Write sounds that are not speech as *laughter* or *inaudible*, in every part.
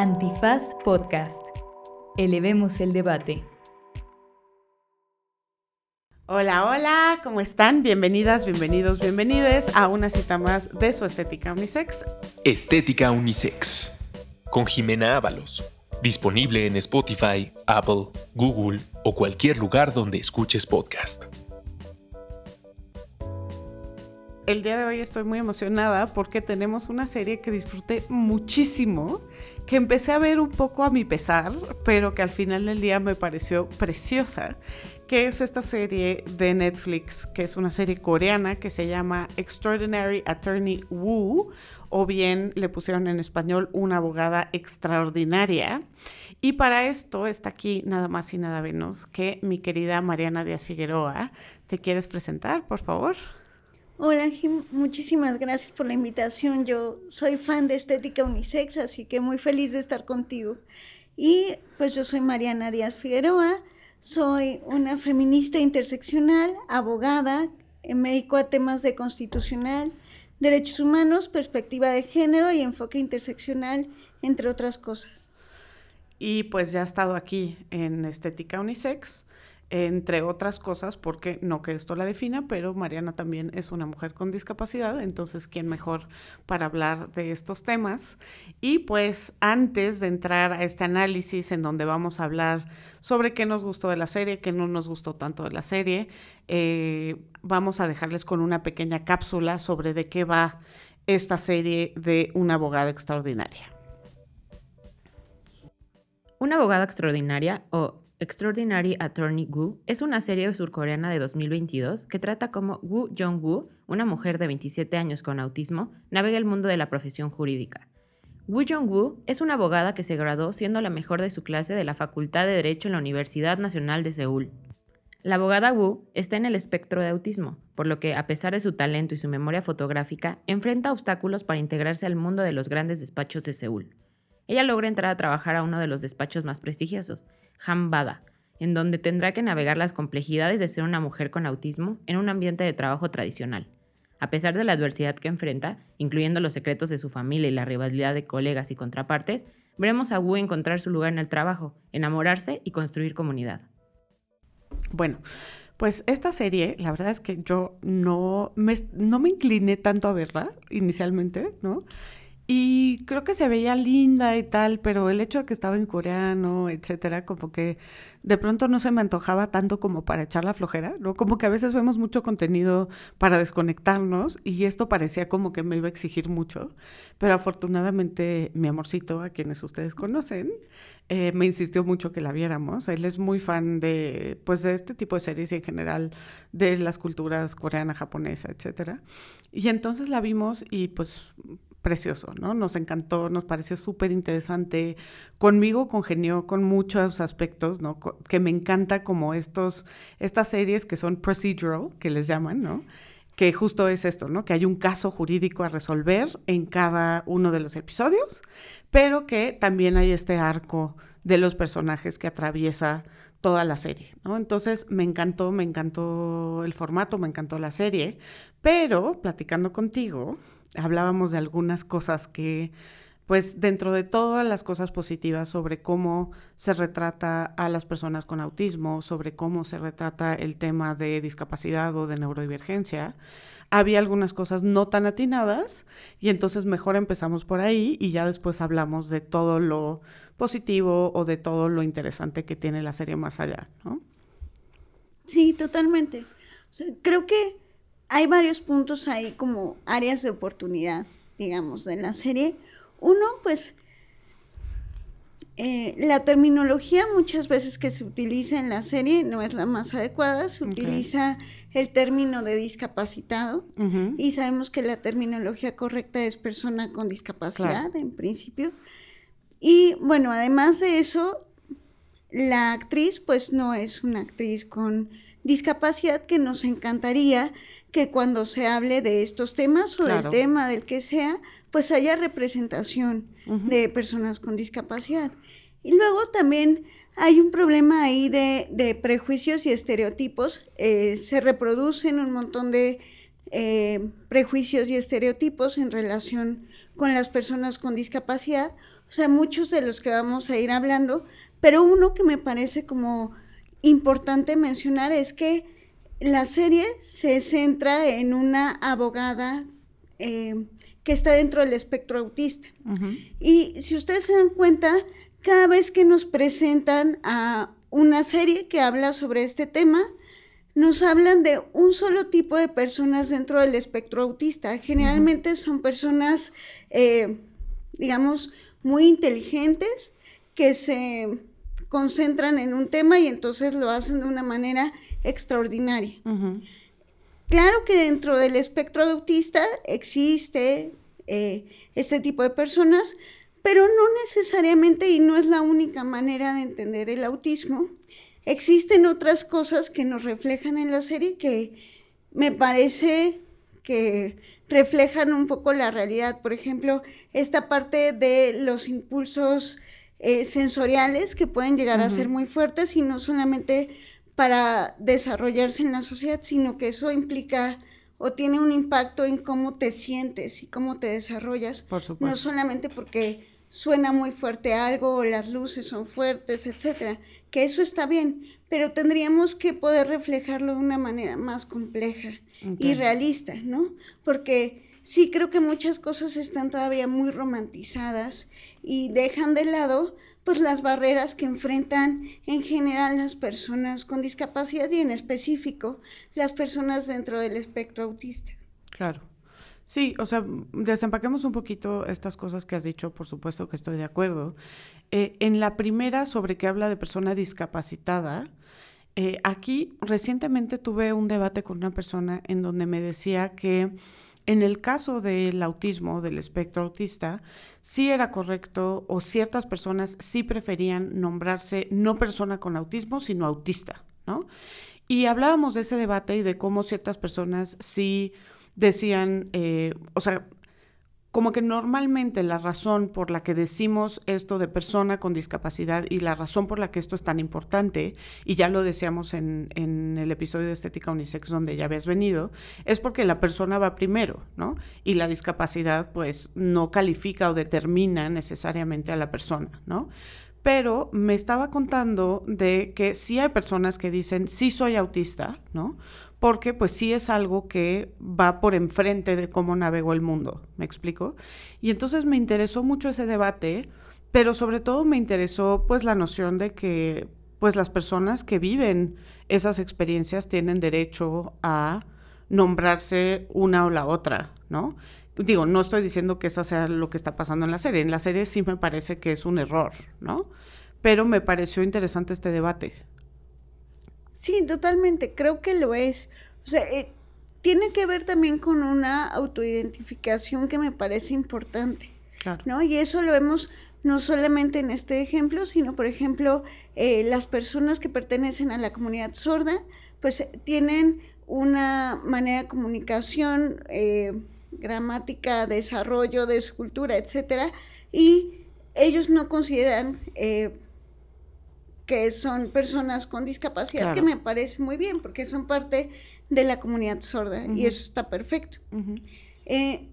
Antifaz Podcast. Elevemos el debate. Hola, hola, ¿cómo están? Bienvenidas, bienvenidos, bienvenides a una cita más de su Estética Unisex. Estética Unisex. Con Jimena Ábalos. Disponible en Spotify, Apple, Google o cualquier lugar donde escuches podcast. El día de hoy estoy muy emocionada porque tenemos una serie que disfruté muchísimo, que empecé a ver un poco a mi pesar, pero que al final del día me pareció preciosa, que es esta serie de Netflix, que es una serie coreana que se llama Extraordinary Attorney Woo, o bien le pusieron en español una abogada extraordinaria. Y para esto está aquí nada más y nada menos que mi querida Mariana Díaz Figueroa. ¿Te quieres presentar, por favor? Hola muchísimas gracias por la invitación. Yo soy fan de Estética Unisex, así que muy feliz de estar contigo. Y pues yo soy Mariana Díaz Figueroa, soy una feminista interseccional, abogada, médico a temas de constitucional, derechos humanos, perspectiva de género y enfoque interseccional, entre otras cosas. Y pues ya ha estado aquí en Estética Unisex entre otras cosas, porque no que esto la defina, pero Mariana también es una mujer con discapacidad, entonces, ¿quién mejor para hablar de estos temas? Y pues antes de entrar a este análisis en donde vamos a hablar sobre qué nos gustó de la serie, qué no nos gustó tanto de la serie, eh, vamos a dejarles con una pequeña cápsula sobre de qué va esta serie de una abogada extraordinaria. Una abogada extraordinaria o Extraordinary Attorney Woo es una serie surcoreana de 2022 que trata cómo Woo Jong-woo, una mujer de 27 años con autismo, navega el mundo de la profesión jurídica. Woo Jong-woo es una abogada que se graduó siendo la mejor de su clase de la Facultad de Derecho en la Universidad Nacional de Seúl. La abogada Woo está en el espectro de autismo, por lo que, a pesar de su talento y su memoria fotográfica, enfrenta obstáculos para integrarse al mundo de los grandes despachos de Seúl. Ella logra entrar a trabajar a uno de los despachos más prestigiosos, Hambada, en donde tendrá que navegar las complejidades de ser una mujer con autismo en un ambiente de trabajo tradicional. A pesar de la adversidad que enfrenta, incluyendo los secretos de su familia y la rivalidad de colegas y contrapartes, veremos a Wu encontrar su lugar en el trabajo, enamorarse y construir comunidad. Bueno, pues esta serie, la verdad es que yo no me, no me incliné tanto a verla inicialmente, ¿no? Y creo que se veía linda y tal, pero el hecho de que estaba en coreano, etcétera, como que de pronto no se me antojaba tanto como para echar la flojera, ¿no? Como que a veces vemos mucho contenido para desconectarnos y esto parecía como que me iba a exigir mucho, pero afortunadamente mi amorcito, a quienes ustedes conocen, eh, me insistió mucho que la viéramos. Él es muy fan de, pues, de este tipo de series y en general de las culturas coreana, japonesa, etcétera. Y entonces la vimos y pues precioso, ¿no? Nos encantó, nos pareció súper interesante. Conmigo congenió con muchos aspectos, ¿no? Que me encanta como estos, estas series que son procedural, que les llaman, ¿no? Que justo es esto, ¿no? Que hay un caso jurídico a resolver en cada uno de los episodios, pero que también hay este arco de los personajes que atraviesa toda la serie, ¿no? Entonces me encantó, me encantó el formato, me encantó la serie, pero platicando contigo, hablábamos de algunas cosas que, pues dentro de todas las cosas positivas sobre cómo se retrata a las personas con autismo, sobre cómo se retrata el tema de discapacidad o de neurodivergencia, había algunas cosas no tan atinadas y entonces mejor empezamos por ahí y ya después hablamos de todo lo positivo o de todo lo interesante que tiene la serie más allá, ¿no? Sí, totalmente. creo que hay varios puntos ahí como áreas de oportunidad, digamos, en la serie. Uno, pues, eh, la terminología muchas veces que se utiliza en la serie no es la más adecuada, se utiliza el término de discapacitado y sabemos que la terminología correcta es persona con discapacidad en principio. Y bueno, además de eso, la actriz pues no es una actriz con discapacidad que nos encantaría que cuando se hable de estos temas o del tema del que sea, pues haya representación de personas con discapacidad. Y luego también hay un problema ahí de, prejuicios y estereotipos. Eh, se reproducen un montón de eh, prejuicios y estereotipos en relación con las personas con discapacidad, o sea, muchos de los que vamos a ir hablando, pero uno que me parece como importante mencionar es que la serie se centra en una abogada eh, que está dentro del espectro autista. Y si ustedes se dan cuenta, cada vez que nos presentan a una serie que habla sobre este tema, nos hablan de un solo tipo de personas dentro del espectro autista. Generalmente son personas, eh, digamos, muy inteligentes que se concentran en un tema y entonces lo hacen de una manera extraordinaria. Claro que dentro del espectro autista existe eh, este tipo de personas, pero no necesariamente y no es la única manera de entender el autismo. Existen otras cosas que nos reflejan en la serie que me parece que reflejan un poco la realidad. Por ejemplo, esta parte de los impulsos eh, sensoriales que pueden llegar a ser muy fuertes y no solamente para desarrollarse en la sociedad, sino que eso implica o tiene un impacto en cómo te sientes y cómo te desarrollas. Por supuesto. No solamente porque suena muy fuerte algo o las luces son fuertes, etcétera, que eso está bien, pero tendríamos que poder reflejarlo de una manera más compleja y realista, ¿no? Porque sí creo que muchas cosas están todavía muy romantizadas y dejan de lado pues las barreras que enfrentan en general las personas con discapacidad y en específico las personas dentro del espectro autista. Claro. Sí, o sea, desempaquemos un poquito estas cosas que has dicho, por supuesto que estoy de acuerdo. Eh, en la primera, sobre que habla de persona discapacitada, eh, aquí recientemente tuve un debate con una persona en donde me decía que en el caso del autismo, del espectro autista, sí era correcto o ciertas personas sí preferían nombrarse no persona con autismo, sino autista, ¿no? Y hablábamos de ese debate y de cómo ciertas personas sí decían, eh, o sea, como que normalmente la razón por la que decimos esto de persona con discapacidad y la razón por la que esto es tan importante, y ya lo decíamos en, en, el episodio de Estética Unisex donde ya habías venido, es porque la persona va primero, ¿no? Y la discapacidad pues no califica o determina necesariamente a la persona, ¿no? Pero me estaba contando de que sí hay personas que dicen, sí soy autista, ¿no? Porque pues sí es algo que va por enfrente de cómo navego el mundo, ¿me explico? Y entonces me interesó mucho ese debate, pero sobre todo me interesó pues la noción de que pues las personas que viven esas experiencias tienen derecho a nombrarse una o la otra, ¿no? Digo, no estoy diciendo que eso sea lo que está pasando en la serie, en la serie sí me parece que es un error, ¿no? Pero me pareció interesante este debate. Sí, totalmente, creo que lo es. O sea, eh, tiene que ver también con una autoidentificación que me parece importante. Claro. ¿No? Y eso lo vemos no solamente en este ejemplo, sino, por ejemplo, eh, las personas que pertenecen a la comunidad sorda, pues tienen una manera de comunicación, eh, gramática, desarrollo de su cultura, etcétera, y ellos no consideran que son personas con discapacidad, que me parece muy bien, porque son parte de la comunidad sorda y eso está perfecto. Eh,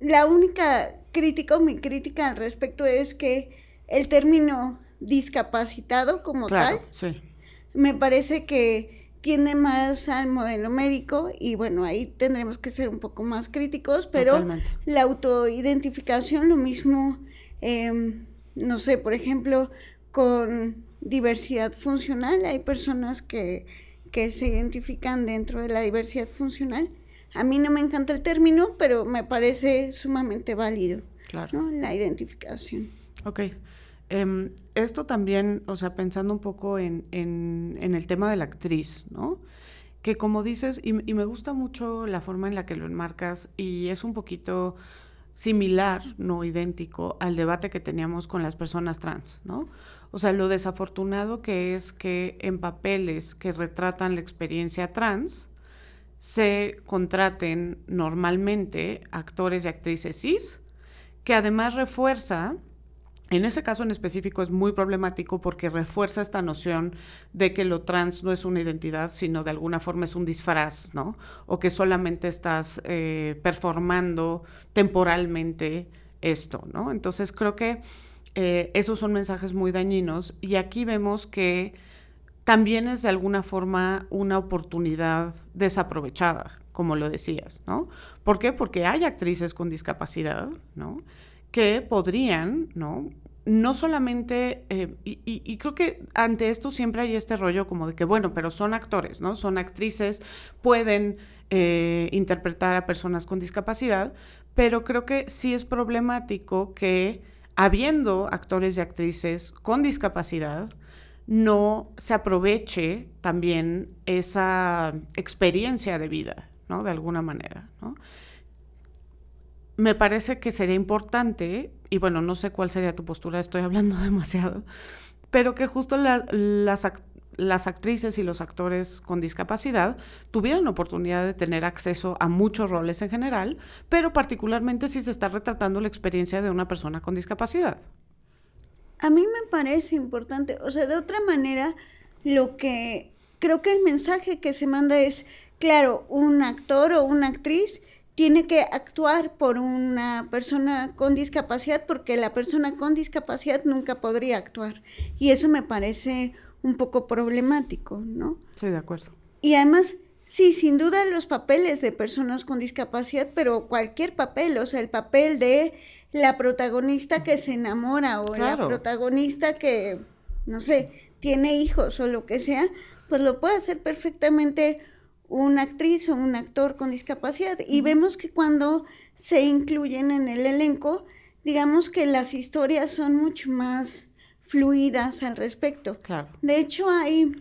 la única crítica o mi crítica al respecto es que el término discapacitado como tal, me parece que tiende más al modelo médico y bueno, ahí tendremos que ser un poco más críticos, pero la autoidentificación, lo mismo, em, no sé, por ejemplo, con diversidad funcional. Hay personas que, se identifican dentro de la diversidad funcional. A mí no me encanta el término, pero me parece sumamente válido. Claro. La identificación. Ok. Em, esto también, o sea, pensando un poco en, en, el tema de la actriz, ¿no? Que como dices, y, y, me gusta mucho la forma en la que lo enmarcas, y es un poquito similar, no idéntico, al debate que teníamos con las personas trans, ¿no? O sea, lo desafortunado que es que en papeles que retratan la experiencia trans se contraten normalmente actores y actrices cis, que además refuerza en ese caso en específico es muy problemático porque refuerza esta noción de que lo trans no es una identidad, sino de alguna forma es un disfraz, ¿no? O que solamente estás eh, performando temporalmente esto, ¿no? Entonces creo que eh, esos son mensajes muy dañinos y aquí vemos que también es de alguna forma una oportunidad desaprovechada, como lo decías, ¿no? ¿Por qué? Porque hay actrices con discapacidad, ¿no? Que podrían, ¿no? No solamente, eh, y, creo que ante esto siempre hay este rollo como de que, bueno, pero son actores, ¿no? Son actrices, pueden eh, interpretar a personas con discapacidad, pero creo que sí es problemático que habiendo actores y actrices con discapacidad, no se aproveche también esa experiencia de vida, ¿no? De alguna manera, ¿no? Me parece que sería importante, y bueno, no sé cuál sería tu postura, estoy hablando *laughs* demasiado, pero que justo las, las actrices y los actores con discapacidad tuvieran oportunidad de tener acceso a muchos roles en general, pero particularmente si se está retratando la experiencia de una persona con discapacidad. A mí me parece importante, o sea, de otra manera, lo que creo que el mensaje que se manda es, claro, un actor o una actriz tiene que actuar por una persona con discapacidad porque la persona con discapacidad nunca podría actuar. Y eso me parece un poco problemático, ¿no? Sí, de acuerdo. Y además, sí, sin duda los papeles de personas con discapacidad, pero cualquier papel, o sea, el papel de la protagonista que se enamora o la protagonista que, no sé, tiene hijos o lo que sea, pues lo puede hacer perfectamente una actriz o un actor con discapacidad. Y vemos que cuando se incluyen en el elenco, digamos que las historias son mucho más fluidas al respecto. Claro. De hecho, hay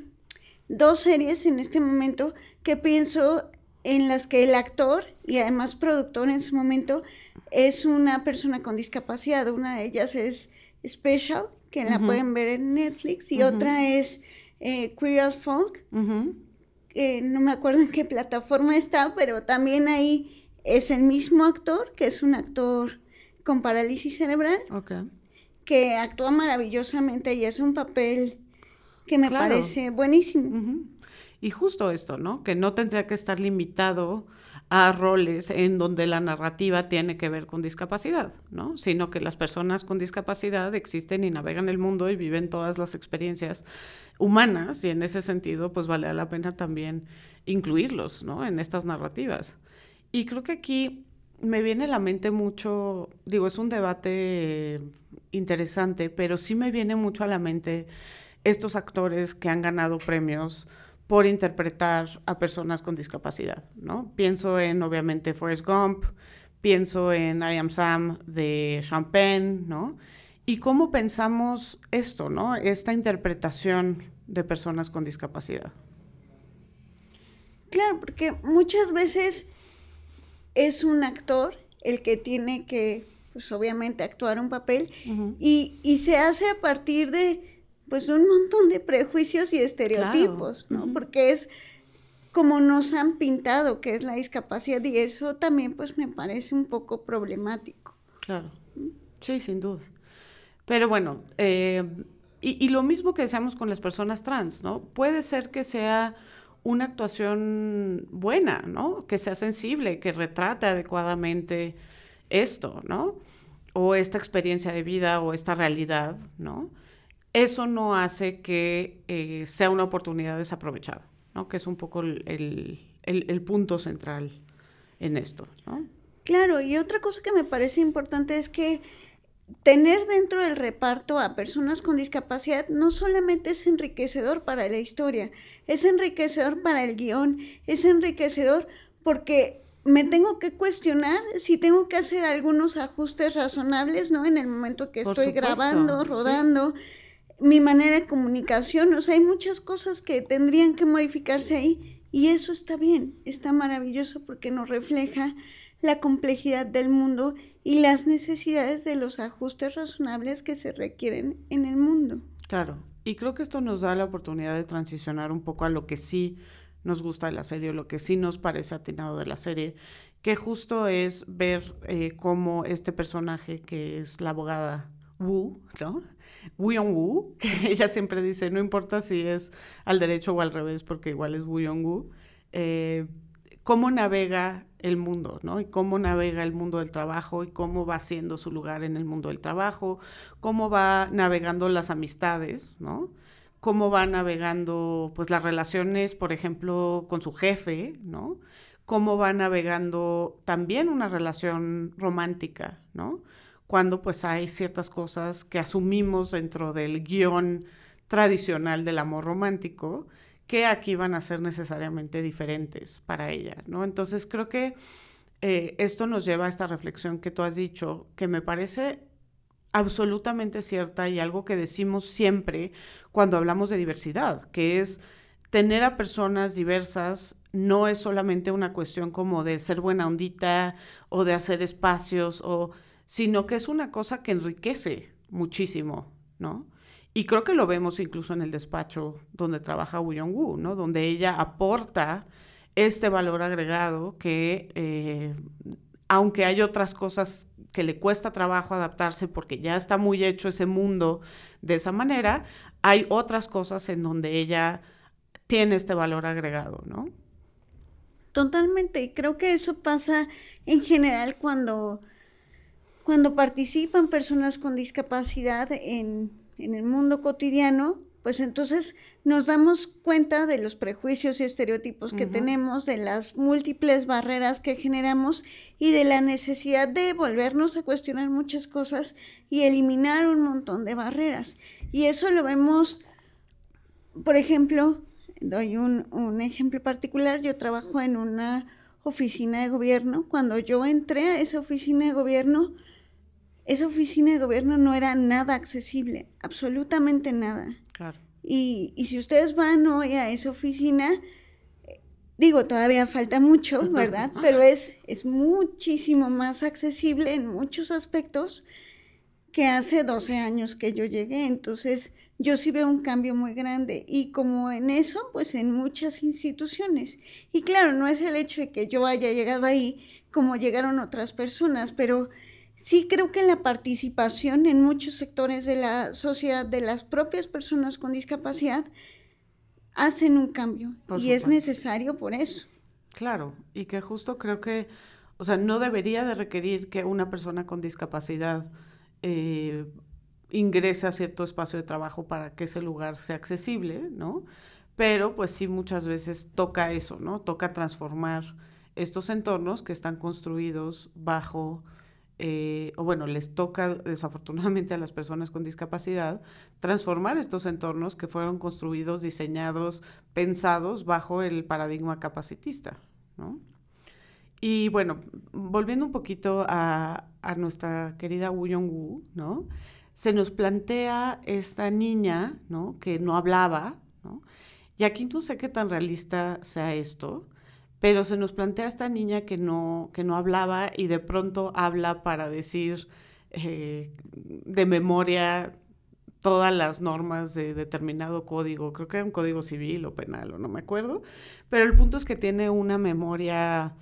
dos series en este momento que pienso en las que el actor y además productor en su momento es una persona con discapacidad. Una de ellas es Special, que la pueden ver en Netflix, y otra es eh, Queer as Folk. no me acuerdo en qué plataforma está, pero también ahí es el mismo actor, que es un actor con parálisis cerebral. Okay que actúa maravillosamente y es un papel que me parece buenísimo. Y justo esto, ¿no? Que no tendría que estar limitado a roles en donde la narrativa tiene que ver con discapacidad, ¿no? Sino que las personas con discapacidad existen y navegan el mundo y viven todas las experiencias humanas y en ese sentido pues vale la pena también incluirlos, ¿no? En estas narrativas. Y creo que aquí me viene a la mente mucho, digo, es un debate interesante, pero sí me viene mucho a la mente estos actores que han ganado premios por interpretar a personas con discapacidad, ¿no? Pienso en, obviamente, Forrest Gump, pienso en I Am Sam de Champagne, ¿no? Y cómo pensamos esto, ¿no? Esta interpretación de personas con discapacidad. Claro, porque muchas veces es un actor el que tiene que, pues obviamente, actuar un papel y, y, se hace a partir de, pues, un montón de prejuicios y estereotipos, ¿no? Porque es como nos han pintado que es la discapacidad y eso también, pues, me parece un poco problemático. Claro, sí, sin duda. Pero bueno, eh, y, y lo mismo que decíamos con las personas trans, ¿no? Puede ser que sea una actuación buena, ¿no? Que sea sensible, que retrate adecuadamente esto, ¿no? O esta experiencia de vida o esta realidad, ¿no? Eso no hace que eh, sea una oportunidad desaprovechada, ¿no? Que es un poco el, punto central en esto. Claro, y otra cosa que me parece importante es que tener dentro del reparto a personas con discapacidad no solamente es enriquecedor para la historia, es enriquecedor para el guion, es enriquecedor porque me tengo que cuestionar si tengo que hacer algunos ajustes razonables, ¿no? En el momento que estoy grabando, rodando, mi manera de comunicación, o sea, hay muchas cosas que tendrían que modificarse ahí y eso está bien, está maravilloso porque nos refleja la complejidad del mundo y las necesidades de los ajustes razonables que se requieren en el mundo. Claro, y creo que esto nos da la oportunidad de transicionar un poco a lo que sí nos gusta de la serie, lo que sí nos parece atinado de la serie, que justo es ver eh, cómo este personaje que es la abogada Wu, ¿no? Wu Yong Wu, *laughs* que ella siempre dice, no importa si es al derecho o al revés, porque igual es Wu Yong Wu, eh, cómo navega el mundo, ¿no? Y cómo navega el mundo del trabajo y cómo va haciendo su lugar en el mundo del trabajo, cómo va navegando las amistades, ¿no? Cómo va navegando, pues, las relaciones, por ejemplo, con su jefe, ¿no? Cómo va navegando también una relación romántica, ¿no? Cuando, pues, hay ciertas cosas que asumimos dentro del guion tradicional del amor romántico, que aquí van a ser necesariamente diferentes para ella, ¿no? Entonces creo que eh, esto nos lleva a esta reflexión que tú has dicho, que me parece absolutamente cierta y algo que decimos siempre cuando hablamos de diversidad, que es tener a personas diversas no es solamente una cuestión como de ser buena ondita o de hacer espacios, sino que es una cosa que enriquece muchísimo, ¿no? Y creo que lo vemos incluso en el despacho donde trabaja Wu Yong-woo, ¿no? Donde ella aporta este valor agregado que, eh, aunque hay otras cosas que le cuesta trabajo adaptarse porque ya está muy hecho ese mundo de esa manera, hay otras cosas en donde ella tiene este valor agregado, ¿no? Totalmente, creo que eso pasa en general cuando, cuando participan personas con discapacidad en en el mundo cotidiano, pues entonces nos damos cuenta de los prejuicios y estereotipos que tenemos, de las múltiples barreras que generamos y de la necesidad de volvernos a cuestionar muchas cosas y eliminar un montón de barreras. Y eso lo vemos, por ejemplo, doy un, un ejemplo particular, yo trabajo en una oficina de gobierno. Cuando yo entré a esa oficina de gobierno, esa oficina de gobierno no era nada accesible, absolutamente nada. Claro. Y, si ustedes van hoy a esa oficina, digo, todavía falta mucho, *laughs* ¿verdad? Pero es, es muchísimo más accesible en muchos aspectos que hace 12 años que yo llegué. Entonces, yo sí veo un cambio muy grande. Y como en eso, pues en muchas instituciones. Y claro, no es el hecho de que yo haya llegado ahí como llegaron otras personas, pero sí creo que la participación en muchos sectores de la sociedad de las propias personas con discapacidad hacen un cambio y es necesario por eso. Claro, y que justo creo que, o sea, no debería de requerir que una persona con discapacidad eh, ingrese a cierto espacio de trabajo para que ese lugar sea accesible, ¿no? Pero pues sí muchas veces toca eso, ¿no? Toca transformar estos entornos que están construidos bajo eh, o bueno, les toca desafortunadamente a las personas con discapacidad transformar estos entornos que fueron construidos, diseñados, pensados bajo el paradigma capacitista, ¿no? Y bueno, volviendo un poquito a, nuestra querida Wu Yong-woo, ¿no? Se nos plantea esta niña, ¿no? Que no hablaba. Y aquí no sé qué tan realista sea esto, pero se nos plantea esta niña que no, que no hablaba y de pronto habla para decir eh, de memoria todas las normas de determinado código, creo que era un código civil o penal o no me acuerdo, pero el punto es que tiene una memoria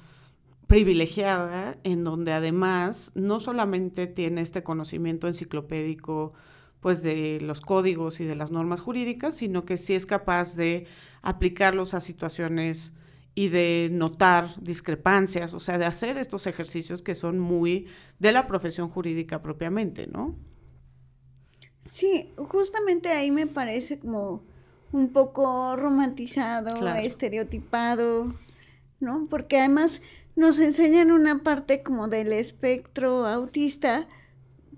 privilegiada en donde además no solamente tiene este conocimiento enciclopédico pues de los códigos y de las normas jurídicas, sino que sí es capaz de aplicarlos a situaciones y de notar discrepancias, o sea, de hacer estos ejercicios que son muy de la profesión jurídica propiamente, ¿no? Sí, justamente ahí me parece como un poco romantizado, estereotipado, ¿no? Porque además nos enseñan una parte como del espectro autista,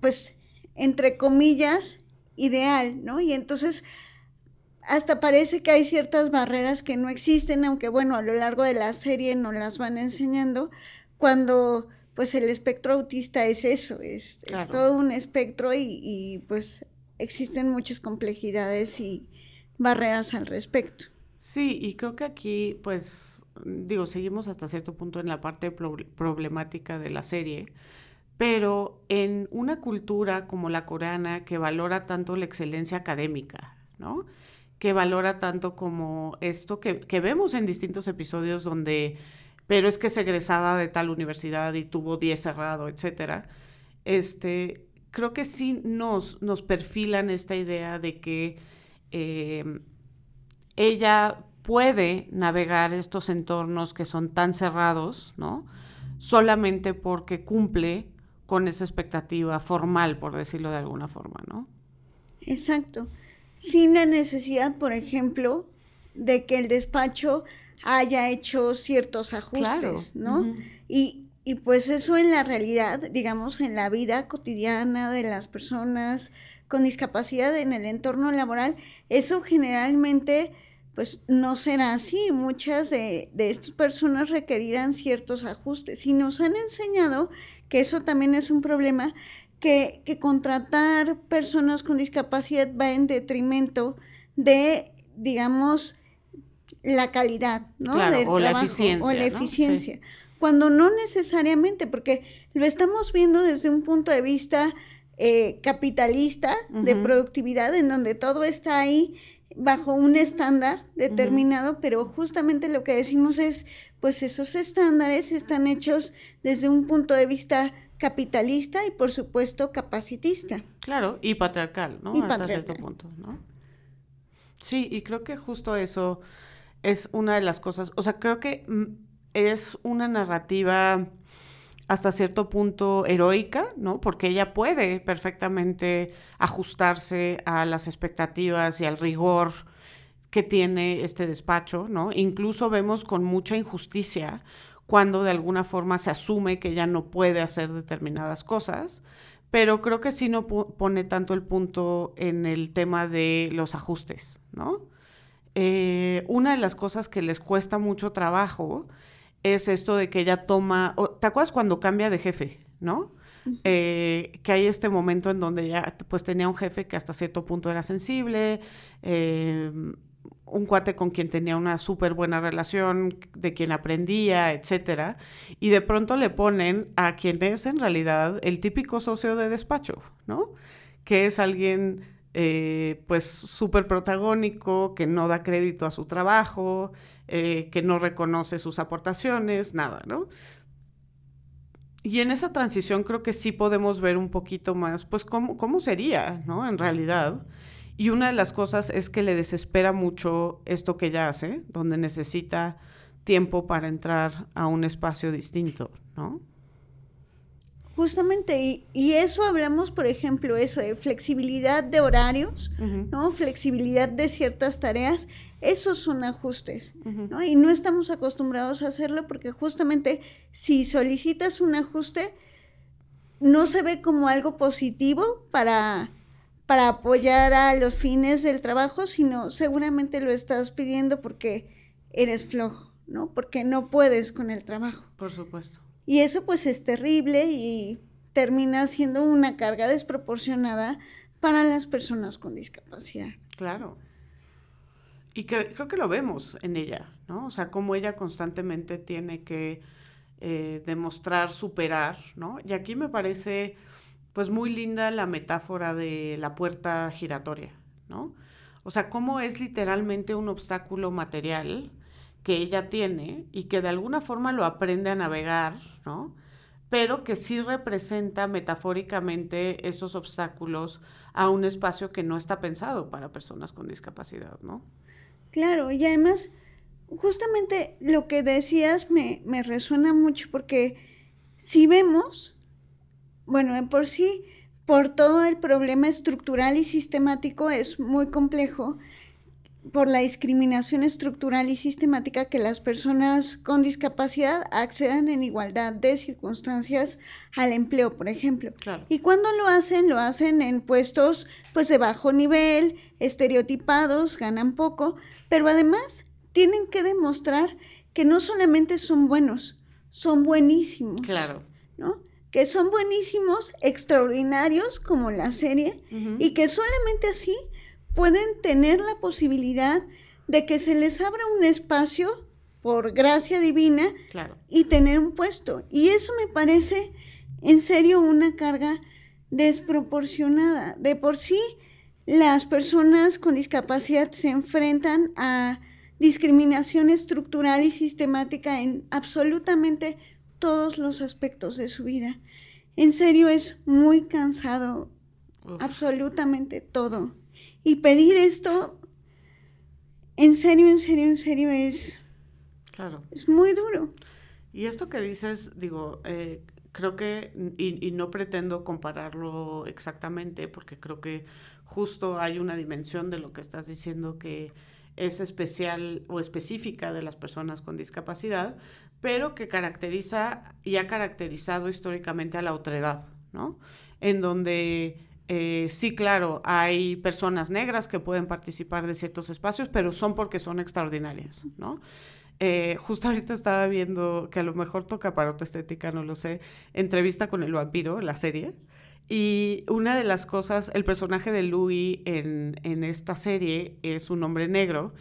pues, entre comillas, ideal, ¿no? Y entonces hasta parece que hay ciertas barreras que no existen, aunque bueno, a lo largo de la serie nos las van enseñando, cuando pues el espectro autista es eso, es, todo un espectro y, pues existen muchas complejidades y barreras al respecto. Sí, y creo que aquí pues digo, seguimos hasta cierto punto en la parte problemática de la serie, pero en una cultura como la coreana que valora tanto la excelencia académica, ¿no? Que valora tanto como esto que, vemos en distintos episodios donde, pero es que es egresada de tal universidad y tuvo 10 cerrado, etcétera. Este, creo que sí nos, nos perfilan esta idea de que em, ella puede navegar estos entornos que son tan cerrados, ¿no? Solamente porque cumple con esa expectativa formal, por decirlo de alguna forma, ¿no? Exacto. Sin la necesidad, por ejemplo, de que el despacho haya hecho ciertos ajustes, ¿no? y, y pues eso en la realidad, digamos, en la vida cotidiana de las personas con discapacidad en el entorno laboral, eso generalmente pues no será así. Muchas de, estas personas requerirán ciertos ajustes y nos han enseñado que eso también es un problema, que, que contratar personas con discapacidad va en detrimento de, digamos, la calidad, ¿no? o la eficiencia. O la eficiencia. Cuando no necesariamente, porque lo estamos viendo desde un punto de vista eh, capitalista de productividad, en donde todo está ahí bajo un estándar determinado, pero justamente lo que decimos es, pues esos estándares están hechos desde un punto de vista capitalista y por supuesto capacitista. Claro, y patriarcal, ¿no? Hasta cierto punto, ¿no? Sí, y creo que justo eso es una de las cosas, o sea, creo que mm, es una narrativa hasta cierto punto heroica, ¿no? Porque ella puede perfectamente ajustarse a las expectativas y al rigor que tiene este despacho, ¿no? Incluso vemos con mucha injusticia cuando de alguna forma se asume que ella no puede hacer determinadas cosas, pero creo que sí no pone tanto el punto en el tema de los ajustes, ¿no? Eh, una de las cosas que les cuesta mucho trabajo es esto de que ella toma, ¿te acuerdas cuando cambia de jefe, no? Eh, que hay este momento en donde ya pues tenía un jefe que hasta cierto punto era sensible, eh, un cuate con quien tenía una súper buena relación, de quien aprendía, etcétera, y de pronto le ponen a quien es en realidad el típico socio de despacho, ¿no? Que es alguien eh, pues súper protagónico, que no da crédito a su trabajo, eh, que no reconoce sus aportaciones, nada, ¿no? Y en esa transición creo que sí podemos ver un poquito más, pues, cómo, cómo sería, ¿no? En realidad. Y una de las cosas es que le desespera mucho esto que ella hace, donde necesita tiempo para entrar a un espacio distinto, ¿no? Justamente, y, eso hablamos, por ejemplo, eso de flexibilidad de horarios, ¿no? Flexibilidad de ciertas tareas, esos son ajustes, ¿no? Y no estamos acostumbrados a hacerlo porque justamente si solicitas un ajuste, no se ve como algo positivo para, para apoyar a los fines del trabajo, sino seguramente lo estás pidiendo porque eres flojo, ¿no? Porque no puedes con el trabajo. Por supuesto. Y eso pues es terrible y termina siendo una carga desproporcionada para las personas con discapacidad. Claro. Y creo que lo vemos en ella, ¿no? O sea, cómo ella constantemente tiene que eh, demostrar superar, ¿no? Y aquí me parece pues muy linda la metáfora de la puerta giratoria, ¿no? O sea, cómo es literalmente un obstáculo material que ella tiene y que de alguna forma lo aprende a navegar, ¿no? Pero que sí representa metafóricamente esos obstáculos a un espacio que no está pensado para personas con discapacidad, ¿no? Claro, y además, justamente lo que decías me, me resuena mucho porque si vemos, bueno, por sí, por todo el problema estructural y sistemático es muy complejo, por la discriminación estructural y sistemática que las personas con discapacidad accedan en igualdad de circunstancias al empleo, por ejemplo. Y cuando lo hacen, lo hacen en puestos pues de bajo nivel, estereotipados, ganan poco, pero además tienen que demostrar que no solamente son buenos, son buenísimos. Claro. ¿No? Que son buenísimos, extraordinarios como la serie y que solamente así pueden tener la posibilidad de que se les abra un espacio por gracia divina y tener un puesto. Y eso me parece en serio una carga desproporcionada. De por sí, las personas con discapacidad se enfrentan a discriminación estructural y sistemática en absolutamente todos los aspectos de su vida. En serio es muy cansado, absolutamente todo. Y pedir esto en serio, en serio, en serio es... Claro. Es muy duro. Y esto que dices, digo, eh, creo que, y, no pretendo compararlo exactamente, porque creo que justo hay una dimensión de lo que estás diciendo que es especial o específica de las personas con discapacidad, pero que caracteriza y ha caracterizado históricamente a la otredad, ¿no? En donde eh, sí, claro, hay personas negras que pueden participar de ciertos espacios, pero son porque son extraordinarias, ¿no? Eh, justo ahorita estaba viendo que a lo mejor toca para otra estética, no lo sé, entrevista con el vampiro, la serie. Y una de las cosas, el personaje de Louis en, en esta serie es un hombre negro.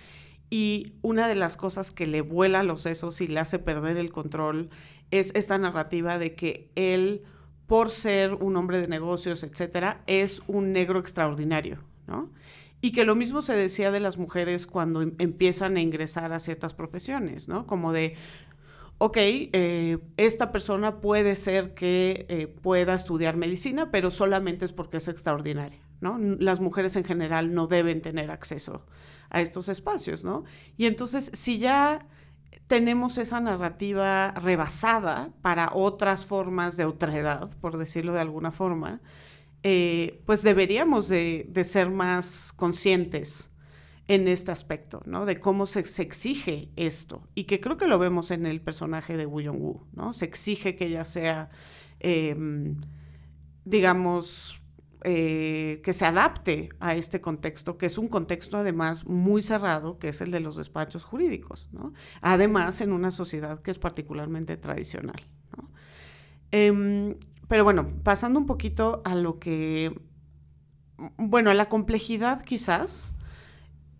Y una de las cosas que le vuela los sesos y le hace perder el control es esta narrativa de que él, por ser un hombre de negocios, etcétera, es un negro extraordinario, ¿no? Y que lo mismo se decía de las mujeres cuando em, empiezan a ingresar a ciertas profesiones, ¿no? Como de, ok, eh, esta persona puede ser que eh, pueda estudiar medicina, pero solamente es porque es extraordinaria, ¿no? Las mujeres en general no deben tener acceso a estos espacios, ¿no? Y entonces, si ya tenemos esa narrativa rebasada para otras formas de otra edad, por decirlo de alguna forma, eh, pues deberíamos de, ser más conscientes en este aspecto, ¿no? De cómo se, exige esto. Y que creo que lo vemos en el personaje de Wu Yong-woo, ¿no? Se exige que ella sea, em, digamos, eh, que se adapte a este contexto, que es un contexto además muy cerrado, que es el de los despachos jurídicos, ¿no? Además, en una sociedad que es particularmente tradicional, ¿no? Em, pero bueno, pasando un poquito a lo que, bueno, a la complejidad quizás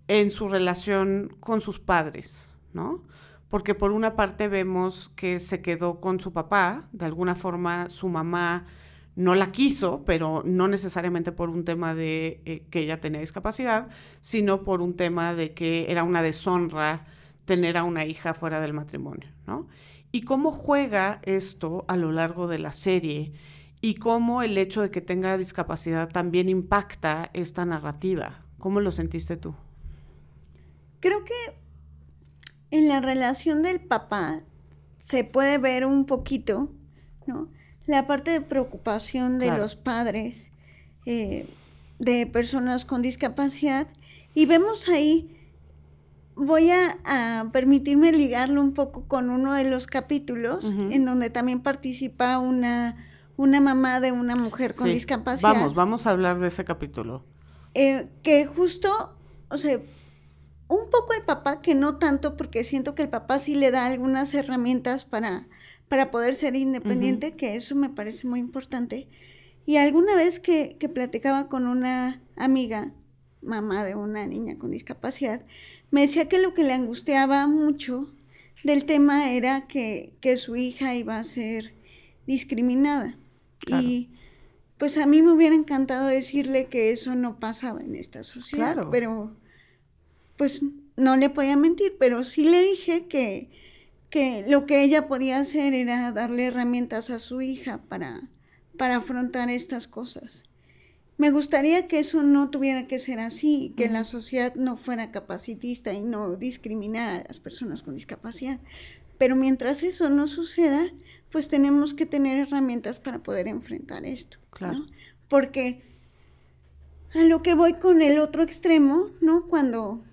en su relación con sus padres, ¿no? Porque por una parte vemos que se quedó con su papá, de alguna forma su mamá no la quiso, pero no necesariamente por un tema de eh, que ella tenía discapacidad, sino por un tema de que era una deshonra tener a una hija fuera del matrimonio, ¿no? y cómo juega esto a lo largo de la serie y cómo el hecho de que tenga discapacidad también impacta esta narrativa. ¿Cómo lo sentiste tú? Creo que en la relación del papá se puede ver un poquito, ¿no? La parte de preocupación de los padres eh, de personas con discapacidad y vemos ahí voy a, permitirme ligarlo un poco con uno de los capítulos en donde también participa una, una mamá de una mujer con discapacidad. Vamos, vamos a hablar de ese capítulo. Eh, que justo, o sea, un poco el papá, que no tanto, porque siento que el papá sí le da algunas herramientas para, para poder ser independiente, que eso me parece muy importante. Y alguna vez que, que platicaba con una amiga, mamá de una niña con discapacidad, me decía que lo que le angustiaba mucho del tema era que, su hija iba a ser discriminada. Y pues a mí me hubiera encantado decirle que eso no pasaba en esta sociedad, pero pues no le podía mentir, pero sí le dije que, que lo que ella podía hacer era darle herramientas a su hija para, para afrontar estas cosas. Me gustaría que eso no tuviera que ser así, que la sociedad no fuera capacitista y no discriminara a las personas con discapacidad. Pero mientras eso no suceda, pues tenemos que tener herramientas para poder enfrentar esto. Claro. Porque a lo que voy con el otro extremo, ¿no? Cuando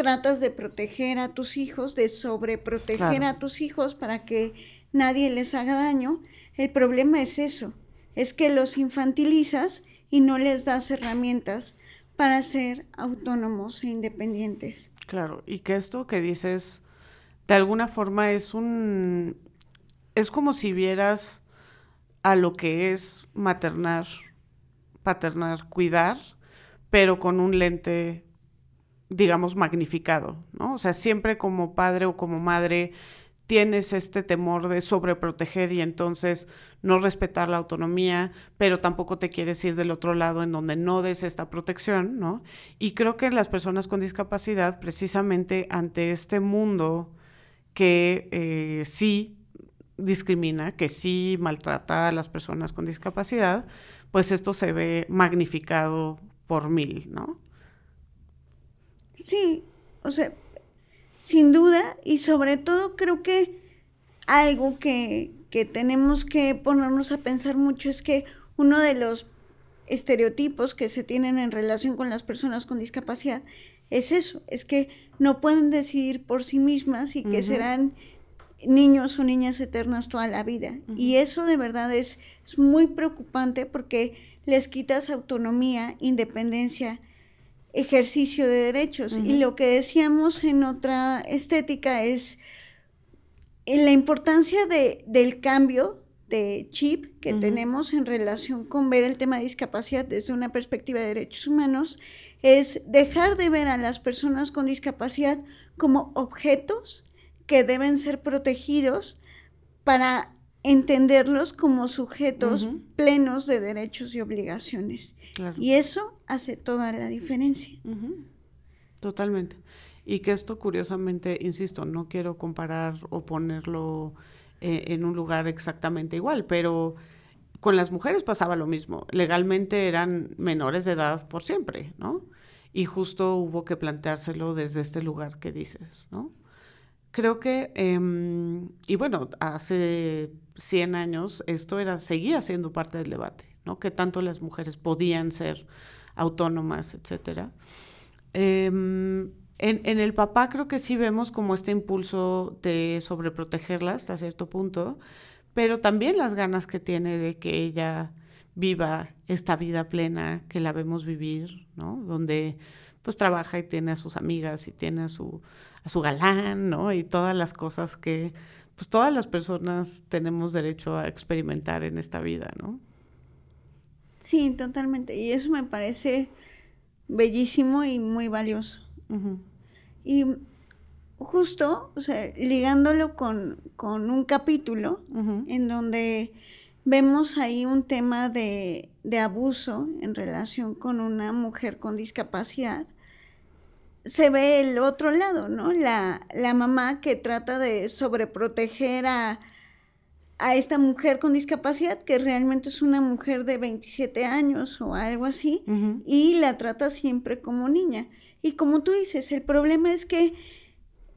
tratas de proteger a tus hijos, de sobreproteger a tus hijos para que nadie les haga daño, el problema es eso, es que los infantilizas y no les das herramientas para ser autónomos e independientes. Claro, y que esto que dices, de alguna forma es un, es como si vieras a lo que es maternar, paternar, cuidar, pero con un lente, digamos, magnificado, ¿no? O sea, siempre como padre o como madre tienes este temor de sobreproteger y entonces no respetar la autonomía, pero tampoco te quieres ir del otro lado en donde no des esta protección, ¿no? Y creo que las personas con discapacidad, precisamente ante este mundo que eh, sí discrimina, que sí maltrata a las personas con discapacidad, pues esto se ve magnificado por mil, ¿no? Sí, o sea, sin duda, y sobre todo creo que algo que, que tenemos que ponernos a pensar mucho es que uno de los estereotipos que se tienen en relación con las personas con discapacidad es eso, es que no pueden decidir por sí mismas y que serán niños o niñas eternas toda la vida. Y eso de verdad es, es, muy preocupante porque les quitas autonomía, independencia, ejercicio de derechos. Y lo que decíamos en otra estética es en la importancia de, del cambio de chip que tenemos en relación con ver el tema de discapacidad desde una perspectiva de derechos humanos es dejar de ver a las personas con discapacidad como objetos que deben ser protegidos para entenderlos como sujetos plenos de derechos y obligaciones. Y eso hace toda la diferencia. Totalmente. Y que esto curiosamente, insisto, no quiero comparar o ponerlo eh, en un lugar exactamente igual, pero con las mujeres pasaba lo mismo. Legalmente eran menores de edad por siempre, ¿no? Y justo hubo que planteárselo desde este lugar que dices, ¿no? Creo que, em, y bueno, hace 100 años esto era, seguía siendo parte del debate, ¿no? Que tanto las mujeres podían ser autónomas, etcétera. Em, en, el papá creo que sí vemos como este impulso de sobreprotegerla hasta cierto punto, pero también las ganas que tiene de que ella viva esta vida plena que la vemos vivir, ¿no? Donde pues trabaja y tiene a sus amigas y tiene a su, a su galán, ¿no? Y todas las cosas que pues todas las personas tenemos derecho a experimentar en esta vida, ¿no? Sí, totalmente. Y eso me parece bellísimo y muy valioso. Y justo, o sea, ligándolo con, un capítulo en donde vemos ahí un tema de, abuso en relación con una mujer con discapacidad, se ve el otro lado, ¿no? La, la mamá que trata de sobreproteger a, a esta mujer con discapacidad, que realmente es una mujer de 27 años o algo así, y la trata siempre como niña. Y como tú dices, el problema es que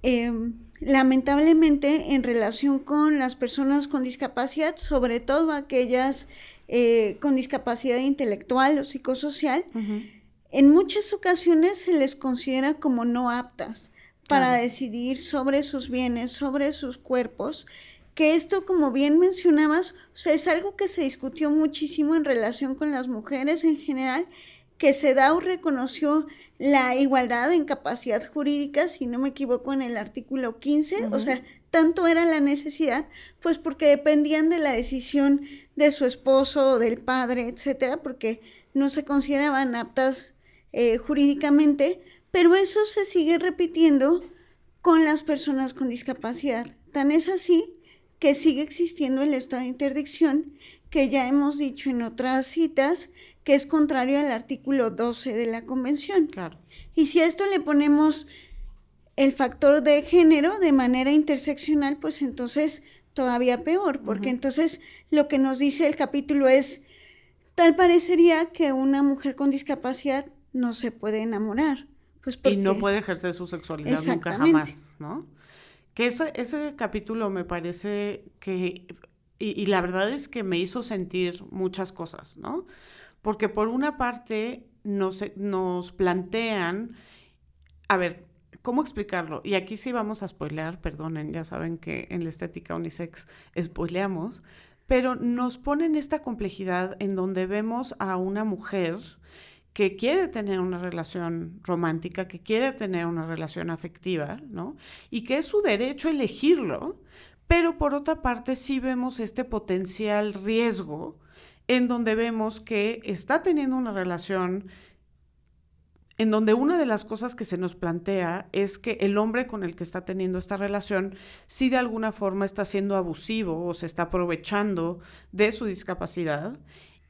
em, lamentablemente en relación con las personas con discapacidad, sobre todo aquellas eh, con discapacidad intelectual o psicosocial, en muchas ocasiones se les considera como no aptas para decidir sobre sus bienes, sobre sus cuerpos, que esto, como bien mencionabas, o sea, es algo que se discutió muchísimo en relación con las mujeres en general, que se da o reconoció la igualdad en capacidad jurídica, si no me equivoco, en el artículo 15, o sea, tanto era la necesidad, pues porque dependían de la decisión de su esposo, del padre, etcétera, porque no se consideraban aptas eh, jurídicamente, pero eso se sigue repitiendo con las personas con discapacidad. Tan es así que sigue existiendo el estado de interdicción que ya hemos dicho en otras citas, que es contrario al artículo 12 de la Convención. Claro. Y si a esto le ponemos el factor de género de manera interseccional, pues entonces todavía peor, porque entonces lo que nos dice el capítulo es, tal parecería que una mujer con discapacidad no se puede enamorar. Pues y no puede ejercer su sexualidad nunca jamás, ¿no? Que ese, ese capítulo me parece que, y, la verdad es que me hizo sentir muchas cosas, ¿no? porque por una parte nos, nos plantean, a ver, ¿cómo explicarlo? Y aquí sí vamos a spoilear, perdonen, ya saben que en la estética unisex spoileamos, pero nos ponen esta complejidad en donde vemos a una mujer que quiere tener una relación romántica, que quiere tener una relación afectiva, ¿no? Y que es su derecho elegirlo, pero por otra parte sí vemos este potencial riesgo en donde vemos que está teniendo una relación en donde una de las cosas que se nos plantea es que el hombre con el que está teniendo esta relación sí de alguna forma está siendo abusivo o se está aprovechando de su discapacidad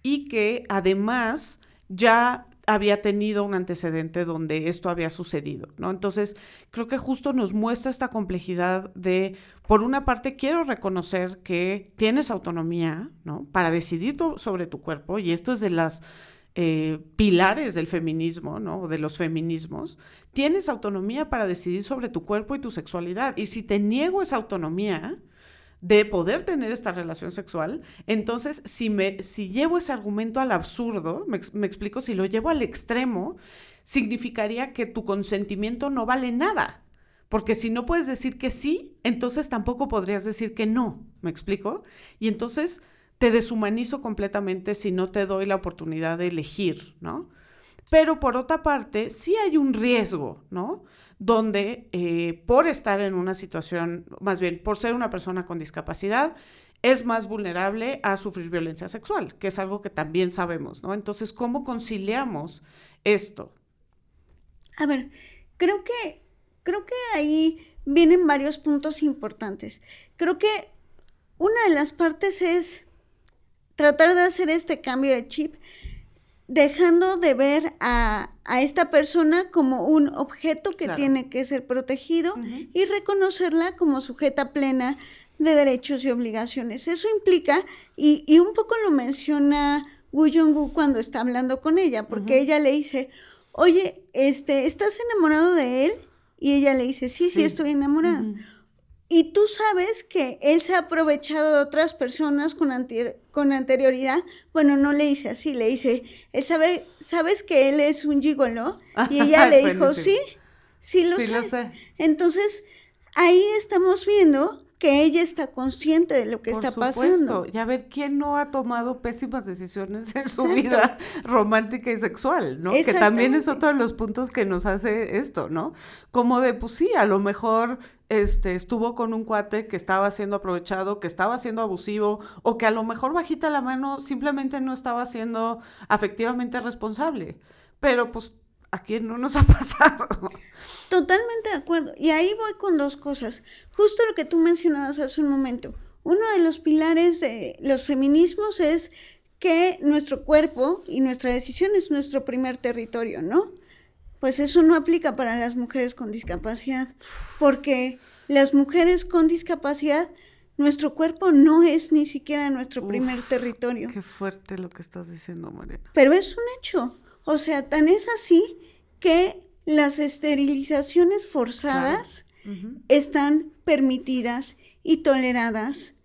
y que además ya había tenido un antecedente donde esto había sucedido, ¿no? Entonces, creo que justo nos muestra esta complejidad de, por una parte, quiero reconocer que tienes autonomía, ¿no? Para decidir sobre tu cuerpo, y esto es de las eh, pilares del feminismo, ¿no? De los feminismos, tienes autonomía para decidir sobre tu cuerpo y tu sexualidad. Y si te niego esa autonomía de poder tener esta relación sexual, entonces si, me, si llevo ese argumento al absurdo, me, me explico, si lo llevo al extremo, significaría que tu consentimiento no vale nada. Porque si no puedes decir que sí, entonces tampoco podrías decir que no. ¿Me explico? Y entonces te deshumanizo completamente si no te doy la oportunidad de elegir, ¿no? Pero por otra parte, sí hay un riesgo, ¿no? Donde eh, por estar en una situación, más bien por ser una persona con discapacidad, es más vulnerable a sufrir violencia sexual, que es algo que también sabemos, ¿no? Entonces, ¿cómo conciliamos esto? A ver, creo que, creo que ahí vienen varios puntos importantes. Creo que una de las partes es tratar de hacer este cambio de chip, dejando de ver a, esta persona como un objeto que tiene que ser protegido y reconocerla como sujeta plena de derechos y obligaciones. Eso implica, y, y un poco lo menciona Wu Jong-gu cuando está hablando con ella, porque ella le dice, oye, este, ¿estás enamorado de él? Y ella le dice, sí, sí, estoy enamorada. Y tú sabes que él se ha aprovechado de otras personas con, con anterioridad. Bueno, no le dice así, le dice, él sabe, ¿sabes que él es un gigolo? Y ella *laughs* le dijo, sí, sí, lo, sé. Entonces, ahí estamos viendo que ella está consciente de lo que está pasando. Y a ver, ¿quién no ha tomado pésimas decisiones en su vida *laughs* romántica y sexual, ¿no? Que también es otro de los puntos que nos hace esto, ¿no? Como de, pues sí, a lo mejor este, estuvo con un cuate que estaba siendo aprovechado, que estaba siendo abusivo, o que a lo mejor bajita la mano simplemente no estaba siendo afectivamente responsable. Pero pues ¿A quién no nos ha *laughs* pasado? Totalmente de acuerdo. Y ahí voy con dos cosas. Justo lo que tú mencionabas hace un momento. Uno de los pilares de los feminismos es que nuestro cuerpo y nuestra decisión es nuestro primer territorio, ¿no? Pues eso no aplica para las mujeres con discapacidad, porque las mujeres con discapacidad, nuestro cuerpo no es ni siquiera nuestro primer territorio. Qué fuerte lo que estás diciendo, Mariana. Pero es un hecho. O sea, tan es así que las esterilizaciones forzadas están permitidas y toleradas.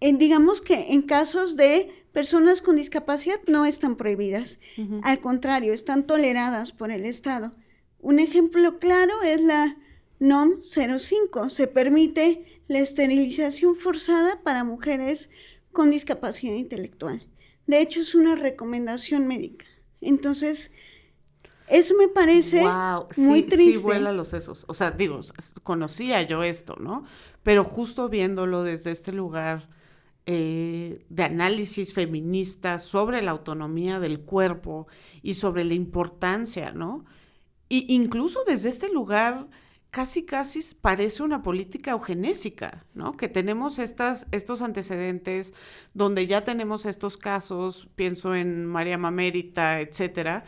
En, digamos que en casos de personas con discapacidad no están prohibidas. Al contrario, están toleradas por el Estado. Un ejemplo claro es la NOM 05. Se permite la esterilización forzada para mujeres con discapacidad intelectual. De hecho, es una recomendación médica. Entonces, eso me parece muy triste. Sí, vuela los sesos. O sea, digo, conocía yo esto, ¿no? Pero justo viéndolo desde este lugar eh, de análisis feminista sobre la autonomía del cuerpo y sobre la importancia, ¿no? Y incluso desde este lugar casi casi parece una política eugenésica, ¿no? Que tenemos estas, estos antecedentes donde ya tenemos estos casos, pienso en María Mamérita, etcétera,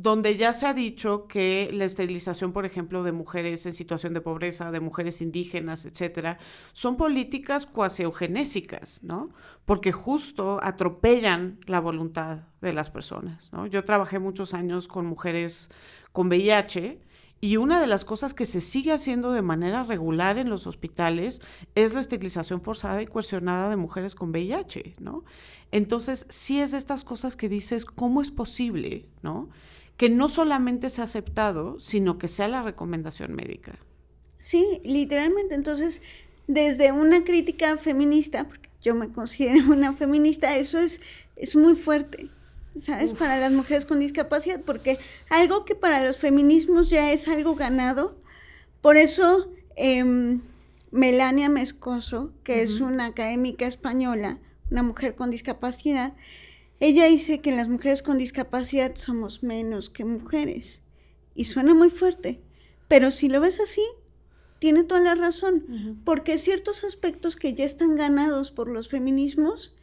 donde ya se ha dicho que la esterilización, por ejemplo, de mujeres en situación de pobreza, de mujeres indígenas, etcétera, son políticas cuasi eugenésicas, ¿no? Porque justo atropellan la voluntad de las personas, ¿no? Yo trabajé muchos años con mujeres con VIH y una de las cosas que se sigue haciendo de manera regular en los hospitales es la esterilización forzada y coercionada de mujeres con VIH, ¿no? Entonces, sí es de estas cosas que dices, ¿cómo es posible, ¿no? Que no solamente sea aceptado, sino que sea la recomendación médica. Sí, literalmente. Entonces, desde una crítica feminista, porque yo me considero *laughs* una feminista, eso es, es muy fuerte. ¿sabes? Para las mujeres con discapacidad, porque algo que para los feminismos ya es algo ganado, por eso em, Melania Mescoso, que es una académica española, una mujer con discapacidad, ella dice que las mujeres con discapacidad somos menos que mujeres. Y suena muy fuerte, pero si lo ves así, tiene toda la razón, porque ciertos aspectos que ya están ganados por los feminismos,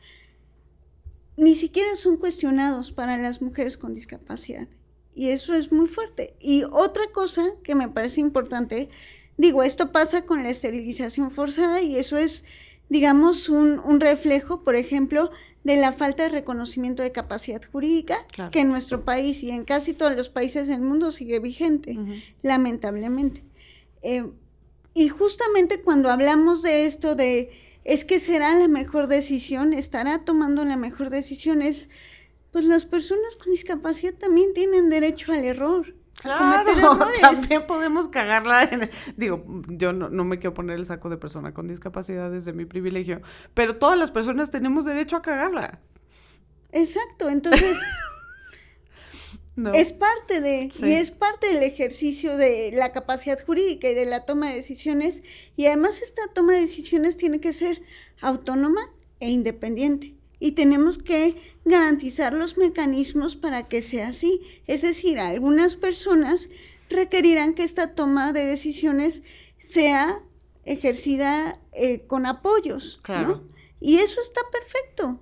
ni siquiera son cuestionados para las mujeres con discapacidad. Y eso es muy fuerte. Y otra cosa que me parece importante, digo, esto pasa con la esterilización forzada y eso es, digamos, un, reflejo, por ejemplo, de la falta de reconocimiento de capacidad jurídica que en nuestro país y en casi todos los países del mundo sigue vigente, lamentablemente. Eh, y justamente cuando hablamos de esto, de es que será la mejor decisión, estará tomando la mejor decisión, es, pues las personas con discapacidad también tienen derecho al error. Claro, *laughs* también podemos cagarla. digo, yo no, no, me quiero poner el saco de persona con discapacidad desde mi privilegio, pero todas las personas tenemos derecho a cagarla. Exacto, entonces *laughs* es parte de, y es parte del ejercicio de la capacidad jurídica y de la toma de decisiones, y además esta toma de decisiones tiene que ser autónoma e independiente, y tenemos que garantizar los mecanismos para que sea así. Es decir, algunas personas requerirán que esta toma de decisiones sea ejercida eh, con apoyos. Claro. Y eso está perfecto.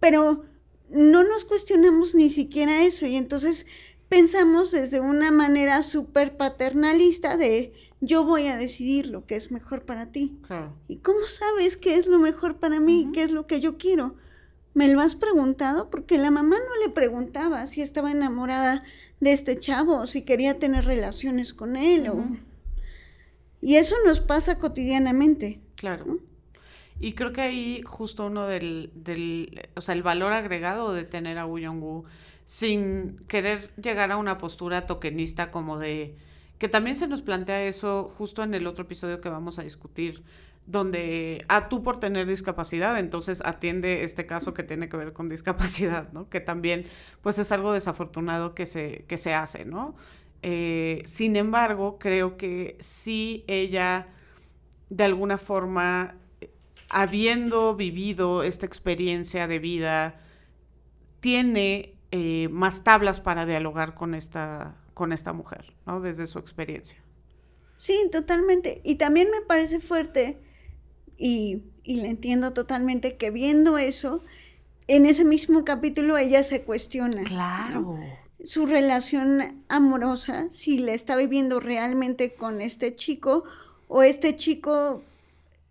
Pero no nos cuestionamos ni siquiera eso. Y entonces pensamos desde una manera súper paternalista de yo voy a decidir lo que es mejor para ti. ¿Y cómo sabes qué es lo mejor para mí? ¿Qué es lo que yo quiero? ¿Me lo has preguntado? Porque la mamá no le preguntaba si estaba enamorada de este chavo o si quería tener relaciones con él. Y eso nos pasa cotidianamente. Claro. Y creo que ahí justo uno del, del, o sea, el valor agregado de tener a Wu sin querer llegar a una postura tokenista como de, que también se nos plantea eso justo en el otro episodio que vamos a discutir, donde a ah, tú por tener discapacidad, entonces atiende este caso que tiene que ver con discapacidad, ¿no? Que también, pues es algo desafortunado que se, que se hace, ¿no? Eh, sin embargo, creo que sí ella, de alguna forma, habiendo vivido esta experiencia de vida, tiene eh, más tablas para dialogar con esta, con esta mujer, ¿no? Desde su experiencia. Sí, totalmente. Y también me parece fuerte y, le entiendo totalmente que viendo eso, en ese mismo capítulo ella se cuestiona. Claro. Su relación amorosa, si la está viviendo realmente con este chico o este chico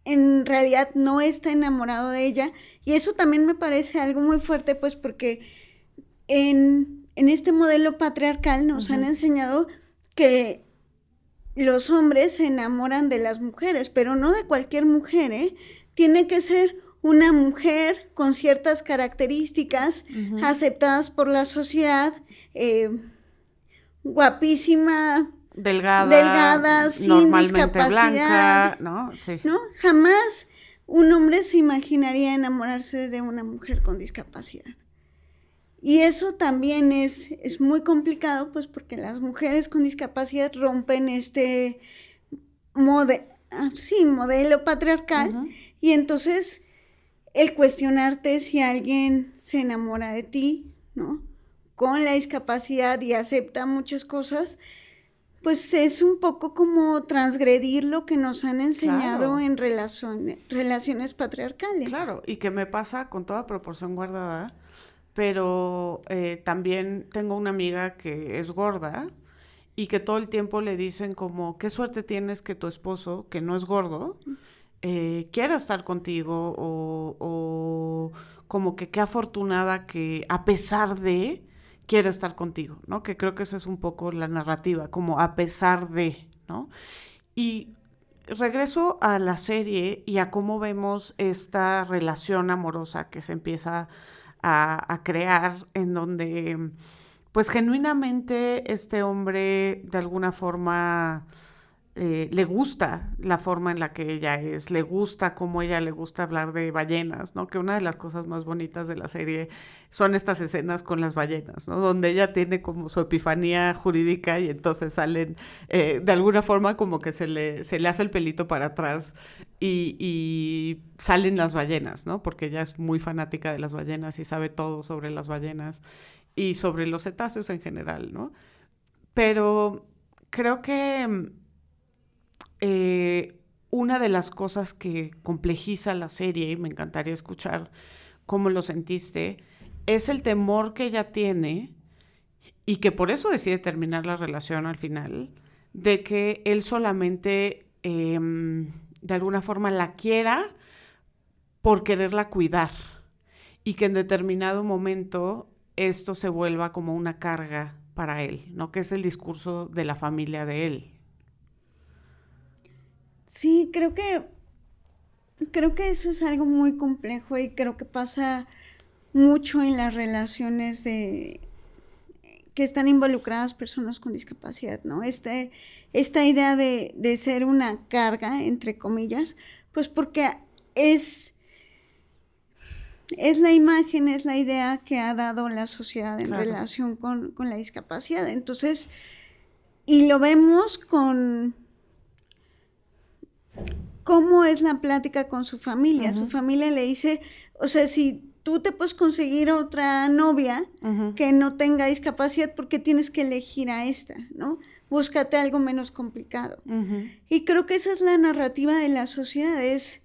en realidad no está enamorado de ella. Y eso también me parece algo muy fuerte, pues porque en, este modelo patriarcal nos han enseñado que los hombres se enamoran de las mujeres, pero no de cualquier mujer, ¿eh? Tiene que ser una mujer con ciertas características aceptadas por la sociedad, eh, guapísima, delgada, delgada sin discapacidad, ¿no? ¿no? Jamás un hombre se imaginaría enamorarse de una mujer con discapacidad. Y eso también es, es muy complicado, pues porque las mujeres con discapacidad rompen este ah, modelo patriarcal y entonces el cuestionarte si alguien se enamora de ti, ¿no? Con la discapacidad y acepta muchas cosas, pues es un poco como transgredir lo que nos han enseñado en relaciones patriarcales. Claro, y que me pasa con toda proporción guardada pero eh, también tengo una amiga que es gorda y que todo el tiempo le dicen como, qué suerte tienes que tu esposo, que no es gordo, eh, quiera estar contigo o, como que qué afortunada que a pesar de quiera estar contigo, ¿no? Que creo que esa es un poco la narrativa, como a pesar de, ¿no? Y regreso a la serie y a cómo vemos esta relación amorosa que se empieza a, crear, en donde pues genuinamente este hombre de alguna forma eh, le gusta la forma en la que ella es, le gusta cómo ella le gusta hablar de ballenas, ¿no? Que una de las cosas más bonitas de la serie son estas escenas con las ballenas, ¿no? Donde ella tiene como su epifanía jurídica y entonces salen, eh, de alguna forma como que se le, se le hace el pelito para atrás y, y, salen las ballenas, ¿no? Porque ella es muy fanática de las ballenas y sabe todo sobre las ballenas y sobre los cetáceos en general, ¿no? Pero creo que eh, una de las cosas que complejiza la serie, y me encantaría escuchar cómo lo sentiste, es el temor que ella tiene y que por eso decide terminar la relación al final, de que él solamente em, de alguna forma la quiera por quererla cuidar y que en determinado momento esto se vuelva como una carga para él, ¿no? Que es el discurso de la familia de él. Sí, creo que creo que eso es algo muy complejo y creo que pasa mucho en las relaciones de que están involucradas personas con discapacidad, ¿no? Este, esta idea de, de ser una carga, entre comillas, pues porque es es la imagen, es la idea que ha dado la sociedad en relación con, la discapacidad. Entonces, y lo vemos con cómo es la plática con su familia. Su familia le dice, o sea, si tú te puedes conseguir otra novia que no tenga discapacidad, porque tienes que elegir a esta, ¿no? Búscate algo menos complicado. Y creo que esa es la narrativa de la sociedad, es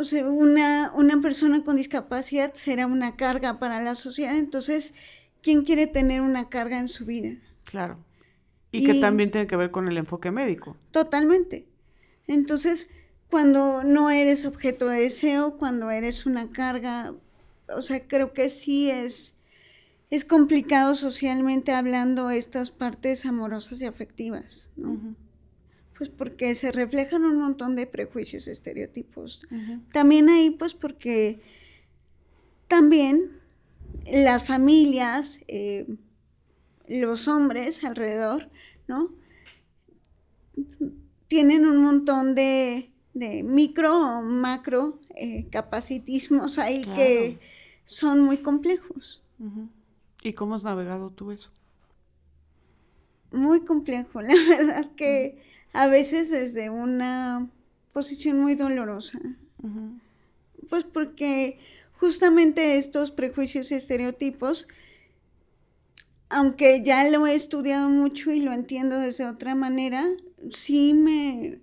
o sea, una, una persona con discapacidad será una carga para la sociedad, entonces, ¿quién quiere tener una carga en su vida? Claro. Y, que también tiene que ver con el enfoque médico. Totalmente. Entonces, cuando no eres objeto de deseo, cuando eres una carga, o sea, creo que sí es, es complicado socialmente hablando estas partes amorosas y afectivas, ¿no? pues porque se reflejan un montón de prejuicios, estereotipos. También ahí, pues porque también las familias, eh, los hombres alrededor, ¿no? Tienen un montón de, micro o macro eh, capacitismos ahí que son muy complejos. ¿Y cómo has navegado tú eso? Muy complejo, *laughs* la verdad que a veces desde una posición muy dolorosa. Pues porque justamente estos prejuicios y estereotipos, aunque ya lo he estudiado mucho y lo entiendo desde otra manera, sí me,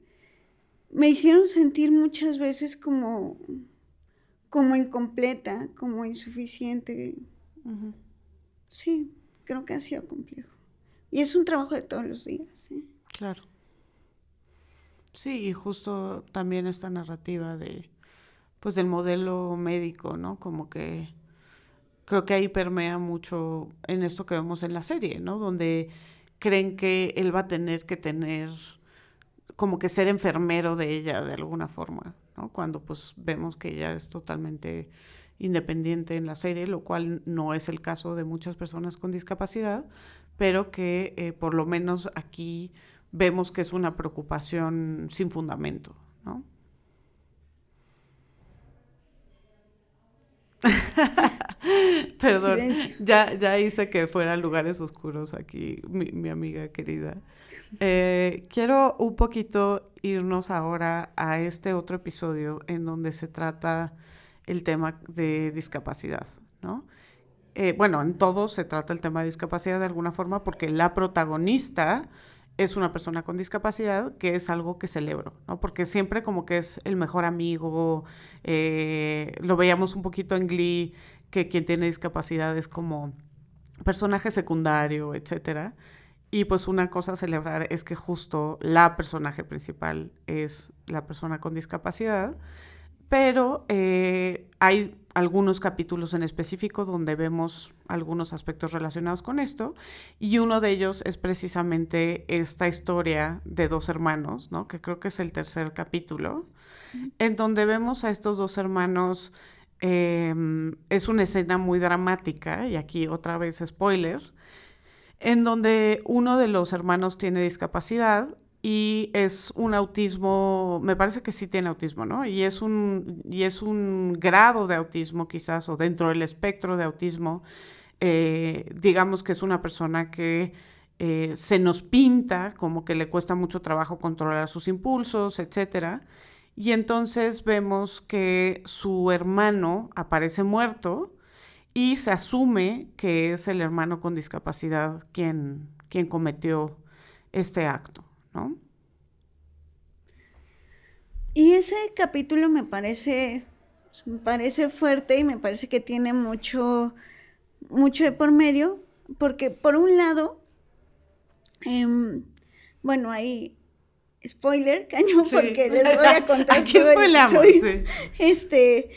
me hicieron sentir muchas veces como, como incompleta, como insuficiente. Sí, creo que ha sido complejo. Y es un trabajo de todos los días. ¿eh? Claro. Sí, y justo también esta narrativa de, pues del modelo médico, ¿no? Como que creo que ahí permea mucho en esto que vemos en la serie, ¿no? Donde creen que él va a tener que tener, como que ser enfermero de ella de alguna forma, ¿no? Cuando pues vemos que ella es totalmente independiente en la serie, lo cual no es el caso de muchas personas con discapacidad, pero que eh, por lo menos aquí vemos que es una preocupación sin fundamento, ¿no? *laughs* Perdón, ya, ya hice que fueran lugares oscuros aquí, mi, amiga querida. Eh, quiero un poquito irnos ahora a este otro episodio en donde se trata el tema de discapacidad, ¿no? Eh, bueno, en todo se trata el tema de discapacidad de alguna forma porque la protagonista es una persona con discapacidad, que es algo que celebro, ¿no? Porque siempre como que es el mejor amigo, eh, lo veíamos un poquito en Glee, que quien tiene discapacidad es como personaje secundario, etcétera. Y pues una cosa a celebrar es que justo la personaje principal es la persona con discapacidad, pero eh, hay algunos capítulos en específico donde vemos algunos aspectos relacionados con esto y uno de ellos es precisamente esta historia de dos hermanos, ¿no? que creo que es el tercer capítulo, en donde vemos a estos dos hermanos, em, es una escena muy dramática y aquí otra vez spoiler, en donde uno de los hermanos tiene discapacidad y es un autismo, me parece que sí tiene autismo, ¿no? Y es un, y es un grado de autismo quizás, o dentro del espectro de autismo, eh, digamos que es una persona que eh, se nos pinta como que le cuesta mucho trabajo controlar sus impulsos, etcétera. Y entonces vemos que su hermano aparece muerto y se asume que es el hermano con discapacidad quien, quien cometió este acto. Y ese capítulo me parece, me parece fuerte y me parece que tiene mucho, mucho de por medio, porque por un lado, em, bueno, hay spoiler, *laughs* cañón, porque les voy a *laughs* contar. Aquí spoilamos, Este,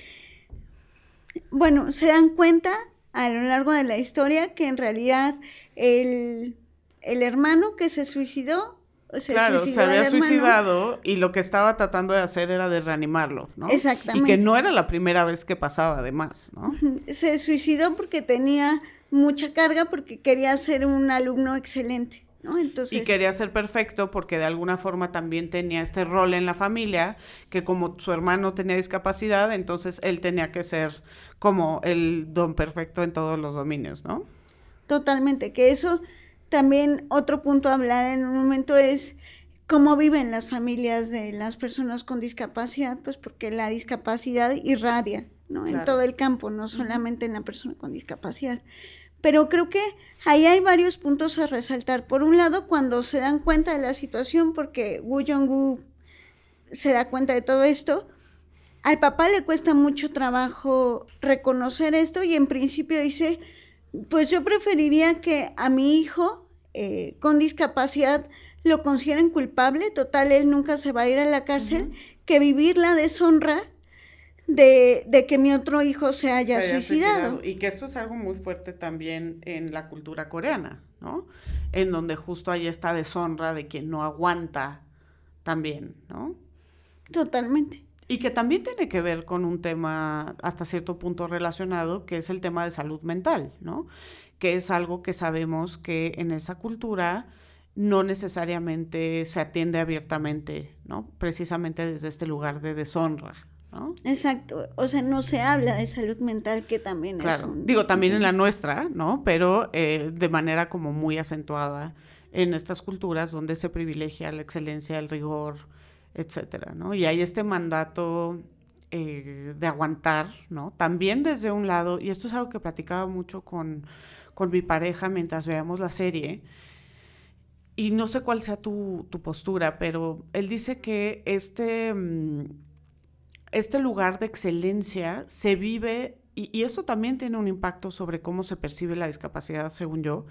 Bueno, se dan cuenta a lo largo de la historia que en realidad el, el hermano que se suicidó se claro, se había suicidado y lo que estaba tratando de hacer era de reanimarlo, ¿no? Exactamente. Y que no era la primera vez que pasaba, además, ¿no? Se suicidó porque tenía mucha carga, porque quería ser un alumno excelente. ¿No? Entonces... Y quería ser perfecto porque de alguna forma también tenía este rol en la familia, que como su hermano tenía discapacidad, entonces él tenía que ser como el don perfecto en todos los dominios, ¿no? Totalmente, que eso también otro punto a hablar en un momento es cómo viven las familias de las personas con discapacidad, pues porque la discapacidad irradia, ¿no? En todo el campo, no solamente en la persona con discapacidad. Pero creo que ahí hay varios puntos a resaltar. Por un lado, cuando se dan cuenta de la situación, porque Wu Jong-gu se da cuenta de todo esto, al papá le cuesta mucho trabajo reconocer esto y en principio dice, pues yo preferiría que a mi hijo eh, con discapacidad lo consideren culpable, total, él nunca se va a ir a la cárcel, que vivir la deshonra de, que mi otro hijo se haya, suicidado. Y que esto es algo muy fuerte también en la cultura coreana, ¿no? En donde justo hay esta deshonra de quien no aguanta también, ¿no? Totalmente. Y que también tiene que ver con un tema hasta cierto punto relacionado, que es el tema de salud mental, ¿no? Que es algo que sabemos que en esa cultura no necesariamente se atiende abiertamente, ¿no? Precisamente desde este lugar de deshonra, ¿no? Exacto, o sea, no se habla de salud mental que también es un... Digo, también en la nuestra, ¿no? Pero eh, de manera como muy acentuada en estas culturas donde se privilegia la excelencia, el rigor, etcétera, ¿no? Y hay este mandato eh, de aguantar, ¿no? También desde un lado, y esto es algo que platicaba mucho con, con mi pareja mientras veamos la serie, y no sé cuál sea tu, tu postura, pero él dice que este, mm, este lugar de excelencia se vive, y, y eso también tiene un impacto sobre cómo se percibe la discapacidad, según yo,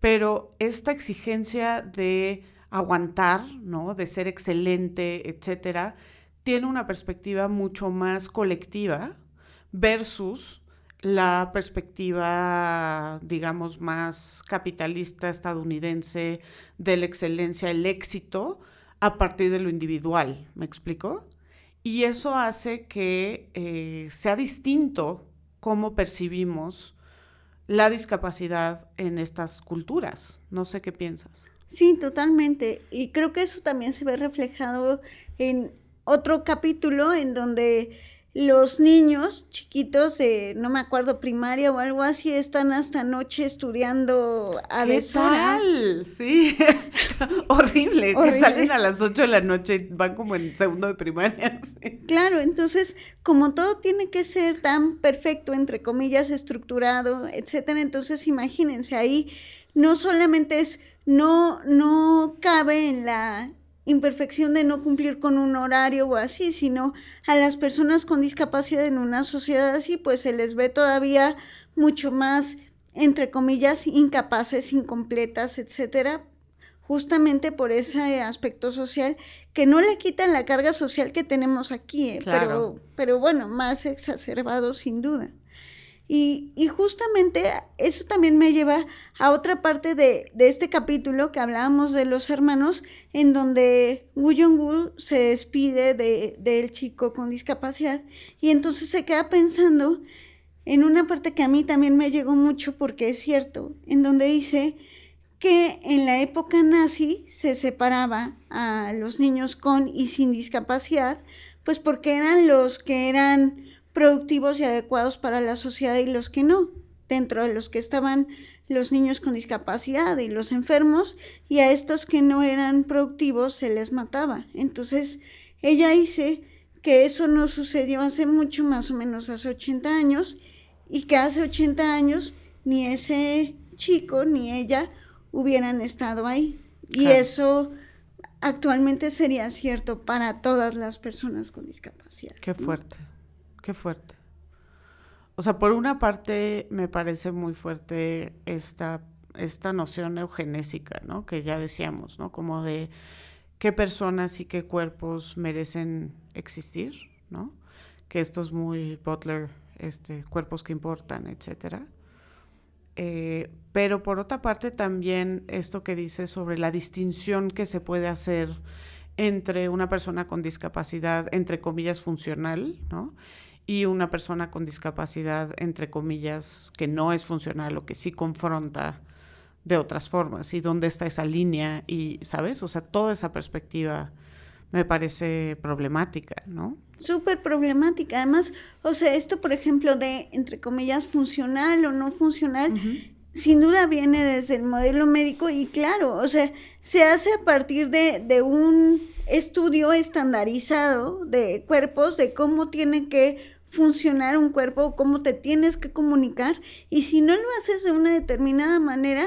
pero esta exigencia de aguantar, ¿no? De ser excelente, etcétera, tiene una perspectiva mucho más colectiva versus la perspectiva, digamos, más capitalista estadounidense de la excelencia, el éxito, a partir de lo individual. ¿Me explico? Y eso hace que eh, sea distinto cómo percibimos la discapacidad en estas culturas. No sé qué piensas. Sí, totalmente. Y creo que eso también se ve reflejado en otro capítulo en donde los niños chiquitos, no me acuerdo, primaria o algo así, están hasta noche estudiando a ¿Qué tal? Sí, *laughs* horrible. Que salen a las 8 de la noche y van como en segundo de primaria. *laughs* Claro, entonces, como todo tiene que ser tan perfecto, entre comillas, estructurado, etcétera, entonces imagínense ahí, no solamente es no, no cabe en la imperfección de no cumplir con un horario o así, sino a las personas con discapacidad en una sociedad así, pues se les ve todavía mucho más, entre comillas, incapaces, incompletas, etcétera, justamente por ese aspecto social que no le quitan la carga social que tenemos aquí, ¿eh? pero, pero bueno, más exacerbado sin duda. Y, justamente eso también me lleva a otra parte de, este capítulo que hablábamos de los hermanos, en donde Wu Jong-woo se despide del chico con discapacidad y entonces se queda pensando en una parte que a mí también me llegó mucho porque es cierto, en donde dice que en la época nazi se separaba a los niños con y sin discapacidad, pues porque eran los que eran productivos y adecuados para la sociedad y los que no, dentro de los que estaban los niños con discapacidad y los enfermos, y a estos que no eran productivos se les mataba. Entonces, ella dice que eso no sucedió hace mucho, más o menos hace 80 años, y que hace 80 años ni ese chico ni ella hubieran estado ahí. Y eso actualmente sería cierto para todas las personas con discapacidad. Qué fuerte. Qué fuerte. O sea, por una parte me parece muy fuerte esta, esta noción eugenésica, ¿no? Que ya decíamos, ¿no? Como de qué personas y qué cuerpos merecen existir, ¿no? Que esto es muy Butler este, cuerpos que importan, etcétera. Eh, pero por otra parte también esto que dice sobre la distinción que se puede hacer entre una persona con discapacidad, entre comillas, funcional, ¿no? Y una persona con discapacidad, entre comillas, que no es funcional o que sí confronta de otras formas. Y dónde está esa línea y, ¿sabes? O sea, toda esa perspectiva me parece problemática, ¿no? Súper problemática. Además, o sea, esto, por ejemplo, de, entre comillas, funcional o no funcional, sin duda viene desde el modelo médico y claro, o sea, se hace a partir de, de un estudio estandarizado de cuerpos, de cómo tiene que funcionar un cuerpo, cómo te tienes que comunicar, y si no lo haces de una determinada manera,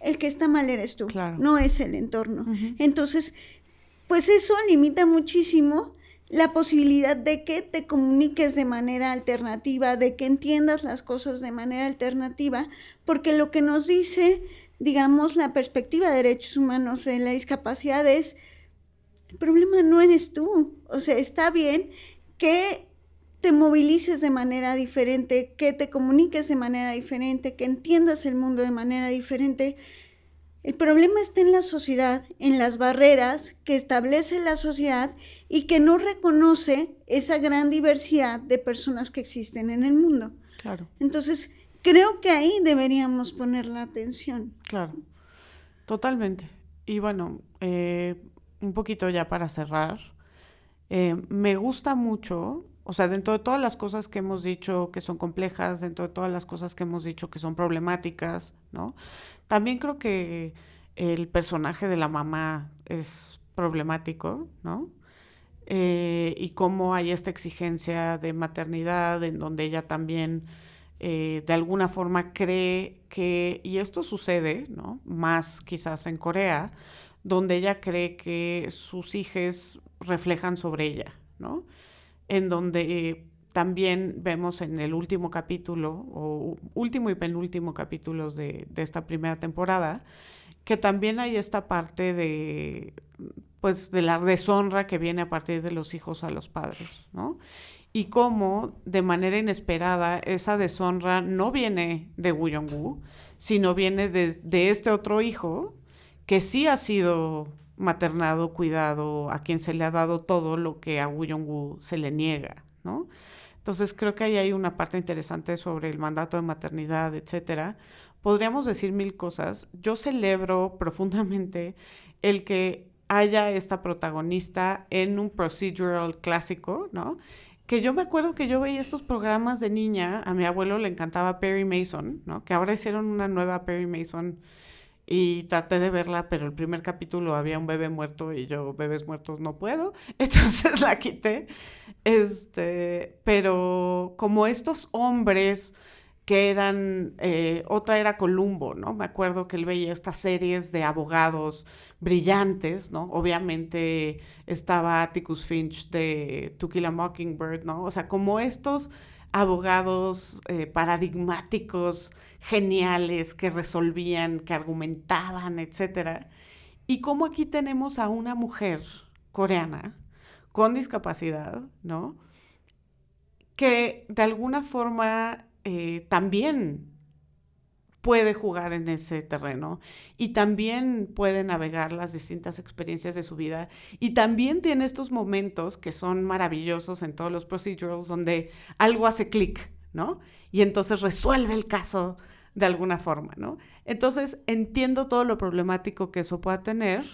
el que está mal eres tú, no es el entorno. Entonces, pues eso limita muchísimo la posibilidad de que te comuniques de manera alternativa, de que entiendas las cosas de manera alternativa, porque lo que nos dice, digamos, la perspectiva de derechos humanos de la discapacidad es, el problema no eres tú, o sea, está bien que te movilices de manera diferente, que te comuniques de manera diferente, que entiendas el mundo de manera diferente, el problema está en la sociedad, en las barreras que establece la sociedad y que no reconoce esa gran diversidad de personas que existen en el mundo. Claro. Entonces, creo que ahí deberíamos poner la atención. Claro, totalmente. Y bueno, eh, un poquito ya para cerrar, eh, me gusta mucho, o sea, dentro de todas las cosas que hemos dicho que son complejas, dentro de todas las cosas que hemos dicho que son problemáticas, ¿no? También creo que el personaje de la mamá es problemático, ¿no? Eh, y cómo hay esta exigencia de maternidad en donde ella también eh, de alguna forma cree que, y esto sucede, ¿no? Más quizás en Corea, donde ella cree que sus hijos reflejan sobre ella, ¿no? En donde también vemos en el último capítulo, o último y penúltimo capítulos de, esta primera temporada, que también hay esta parte de, pues, de la deshonra que viene a partir de los hijos a los padres, ¿no? Y cómo, de manera inesperada, esa deshonra no viene de Wu Yong-woo, sino viene de, de este otro hijo que sí ha sido maternado, cuidado, a quien se le ha dado todo lo que a Wu se le niega, ¿no? Entonces creo que ahí hay una parte interesante sobre el mandato de maternidad, etcétera. Podríamos decir mil cosas. Yo celebro *laughs* profundamente el que haya esta protagonista en un procedural clásico, ¿no? Que yo me acuerdo que yo veía estos programas de niña, a mi abuelo le encantaba Perry Mason, ¿no? Que ahora hicieron una nueva Perry Mason y traté de verla, pero el primer capítulo había un bebé muerto y yo bebés muertos no puedo, *laughs* entonces la quité. Este, pero como estos hombres que eran, eh, otra era Columbo, ¿no? Me acuerdo que él veía estas series de abogados brillantes, ¿no? Obviamente estaba Atticus Finch de To Kill a Mockingbird, ¿no? O sea, como estos abogados eh, paradigmáticos, geniales, que resolvían, que argumentaban, etc. Y como aquí tenemos a una mujer coreana con discapacidad, ¿no? Que de alguna forma eh, también puede jugar en ese terreno y también puede navegar las distintas experiencias de su vida y también tiene estos momentos que son maravillosos en todos los procedurals donde algo hace clic, ¿no? Y entonces resuelve el caso de alguna forma, ¿no? Entonces entiendo todo lo problemático que eso pueda tener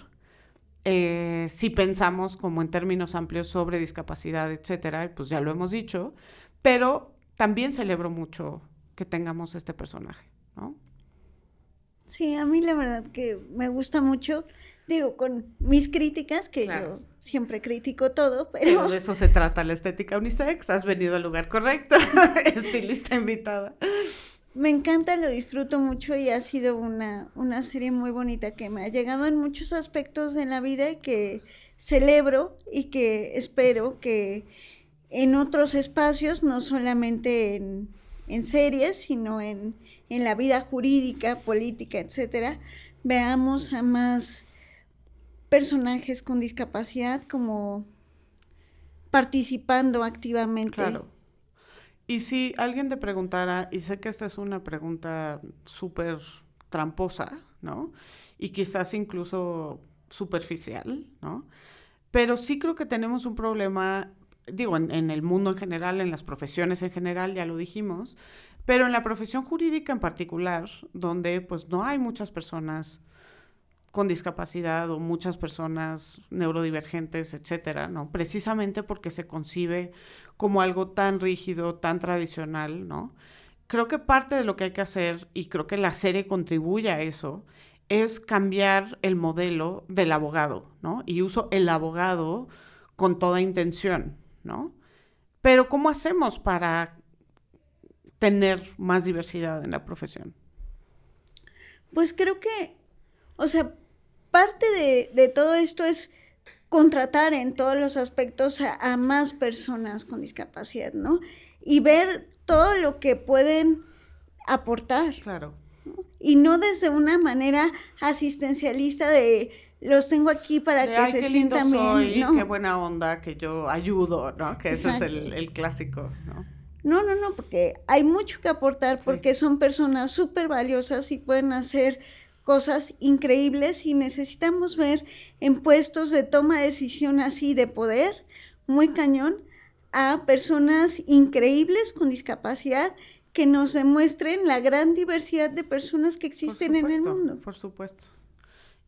eh, si pensamos como en términos amplios sobre discapacidad, etcétera, pues ya lo hemos dicho, pero también celebro mucho que tengamos este personaje. ¿no? Sí, a mí la verdad que me gusta mucho, digo, con mis críticas, que yo siempre critico todo, pero... de eso se trata la estética unisex, has venido al lugar correcto, *laughs* estilista invitada. Me encanta, lo disfruto mucho y ha sido una, una serie muy bonita que me ha llegado en muchos aspectos de la vida y que celebro y que espero que en otros espacios, no solamente en, en series, sino en, en la vida jurídica, política, etcétera, veamos a más personajes con discapacidad como participando activamente. Claro. Y si alguien te preguntara, y sé que esta es una pregunta súper tramposa, ¿no? Y quizás incluso superficial, ¿no? Pero sí creo que tenemos un problema, digo, en, el mundo en general, en las profesiones en general, ya lo dijimos, pero en la profesión jurídica en particular, donde pues no hay muchas personas con discapacidad o muchas personas neurodivergentes, etcétera, ¿no? Precisamente porque se concibe como algo tan rígido, tan tradicional, ¿no? Creo que parte de lo que hay que hacer, y creo que la serie contribuye a eso, es cambiar el modelo del abogado, ¿no? Y uso el abogado con toda intención, ¿no? Pero ¿cómo hacemos para tener más diversidad en la profesión? Pues creo que, o sea, parte de, todo esto es contratar en todos los aspectos a, más personas con discapacidad, ¿no? Y ver todo lo que pueden aportar. Claro. Y no desde una manera asistencialista de los tengo aquí para que se sientan bien. ¿no? Qué buena onda que yo ayudo, ¿no? Que ese es el, clásico, ¿no? No, no, no, porque hay mucho que aportar porque son personas súper valiosas y pueden hacer cosas increíbles y necesitamos ver en puestos de toma de decisión así de poder, muy cañón, a personas increíbles con discapacidad que nos demuestren la gran diversidad de personas que existen en el mundo. Por supuesto.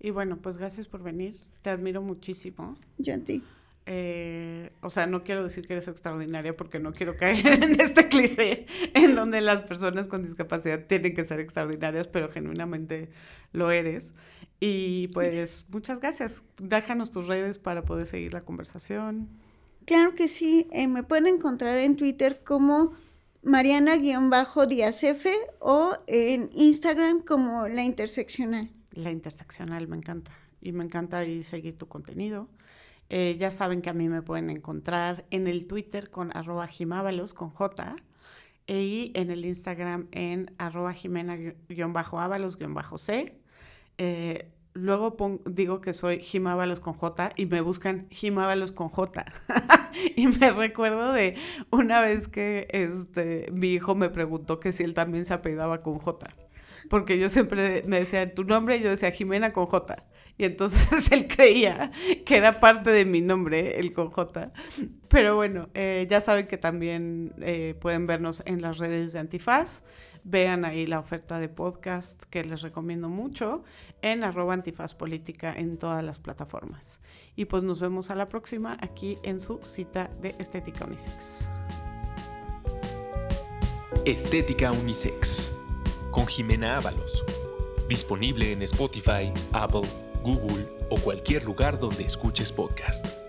Y bueno, pues gracias por venir. Te admiro muchísimo. Yo a ti. Eh, o sea, no quiero decir que eres extraordinaria porque no quiero caer *laughs* en este cliché en donde las personas con discapacidad tienen que ser extraordinarias, pero genuinamente lo eres. Y pues muchas gracias. Déjanos tus redes para poder seguir la conversación. Claro que sí. Eh, me pueden encontrar en Twitter como Mariana-Díaz F o en Instagram como La Interseccional. La Interseccional, me encanta. Y me encanta ahí seguir tu contenido. Eh, ya saben que a mí me pueden encontrar en el Twitter con arroba jimábalos con J y en el Instagram en arroba jimena-ábalos-c. Eh, luego digo que soy jimábalos con J y me buscan jimábalos con J. *laughs* y me recuerdo de una vez que este, mi hijo me preguntó que si él también se apellidaba con J. Porque yo siempre me decía tu nombre y yo decía Jimena con J. Y entonces *laughs* él creía que era parte de mi nombre, el con J. Pero bueno, eh, ya saben que también eh, pueden vernos en las redes de Antifaz. Vean ahí la oferta de podcast que les recomiendo mucho en arroba antifaz política en todas las plataformas. Y pues nos vemos a la próxima aquí en su cita de Estética Unisex. Estética Unisex con Jimena Ábalos. Disponible en Spotify, Apple, Google o cualquier lugar donde escuches podcast.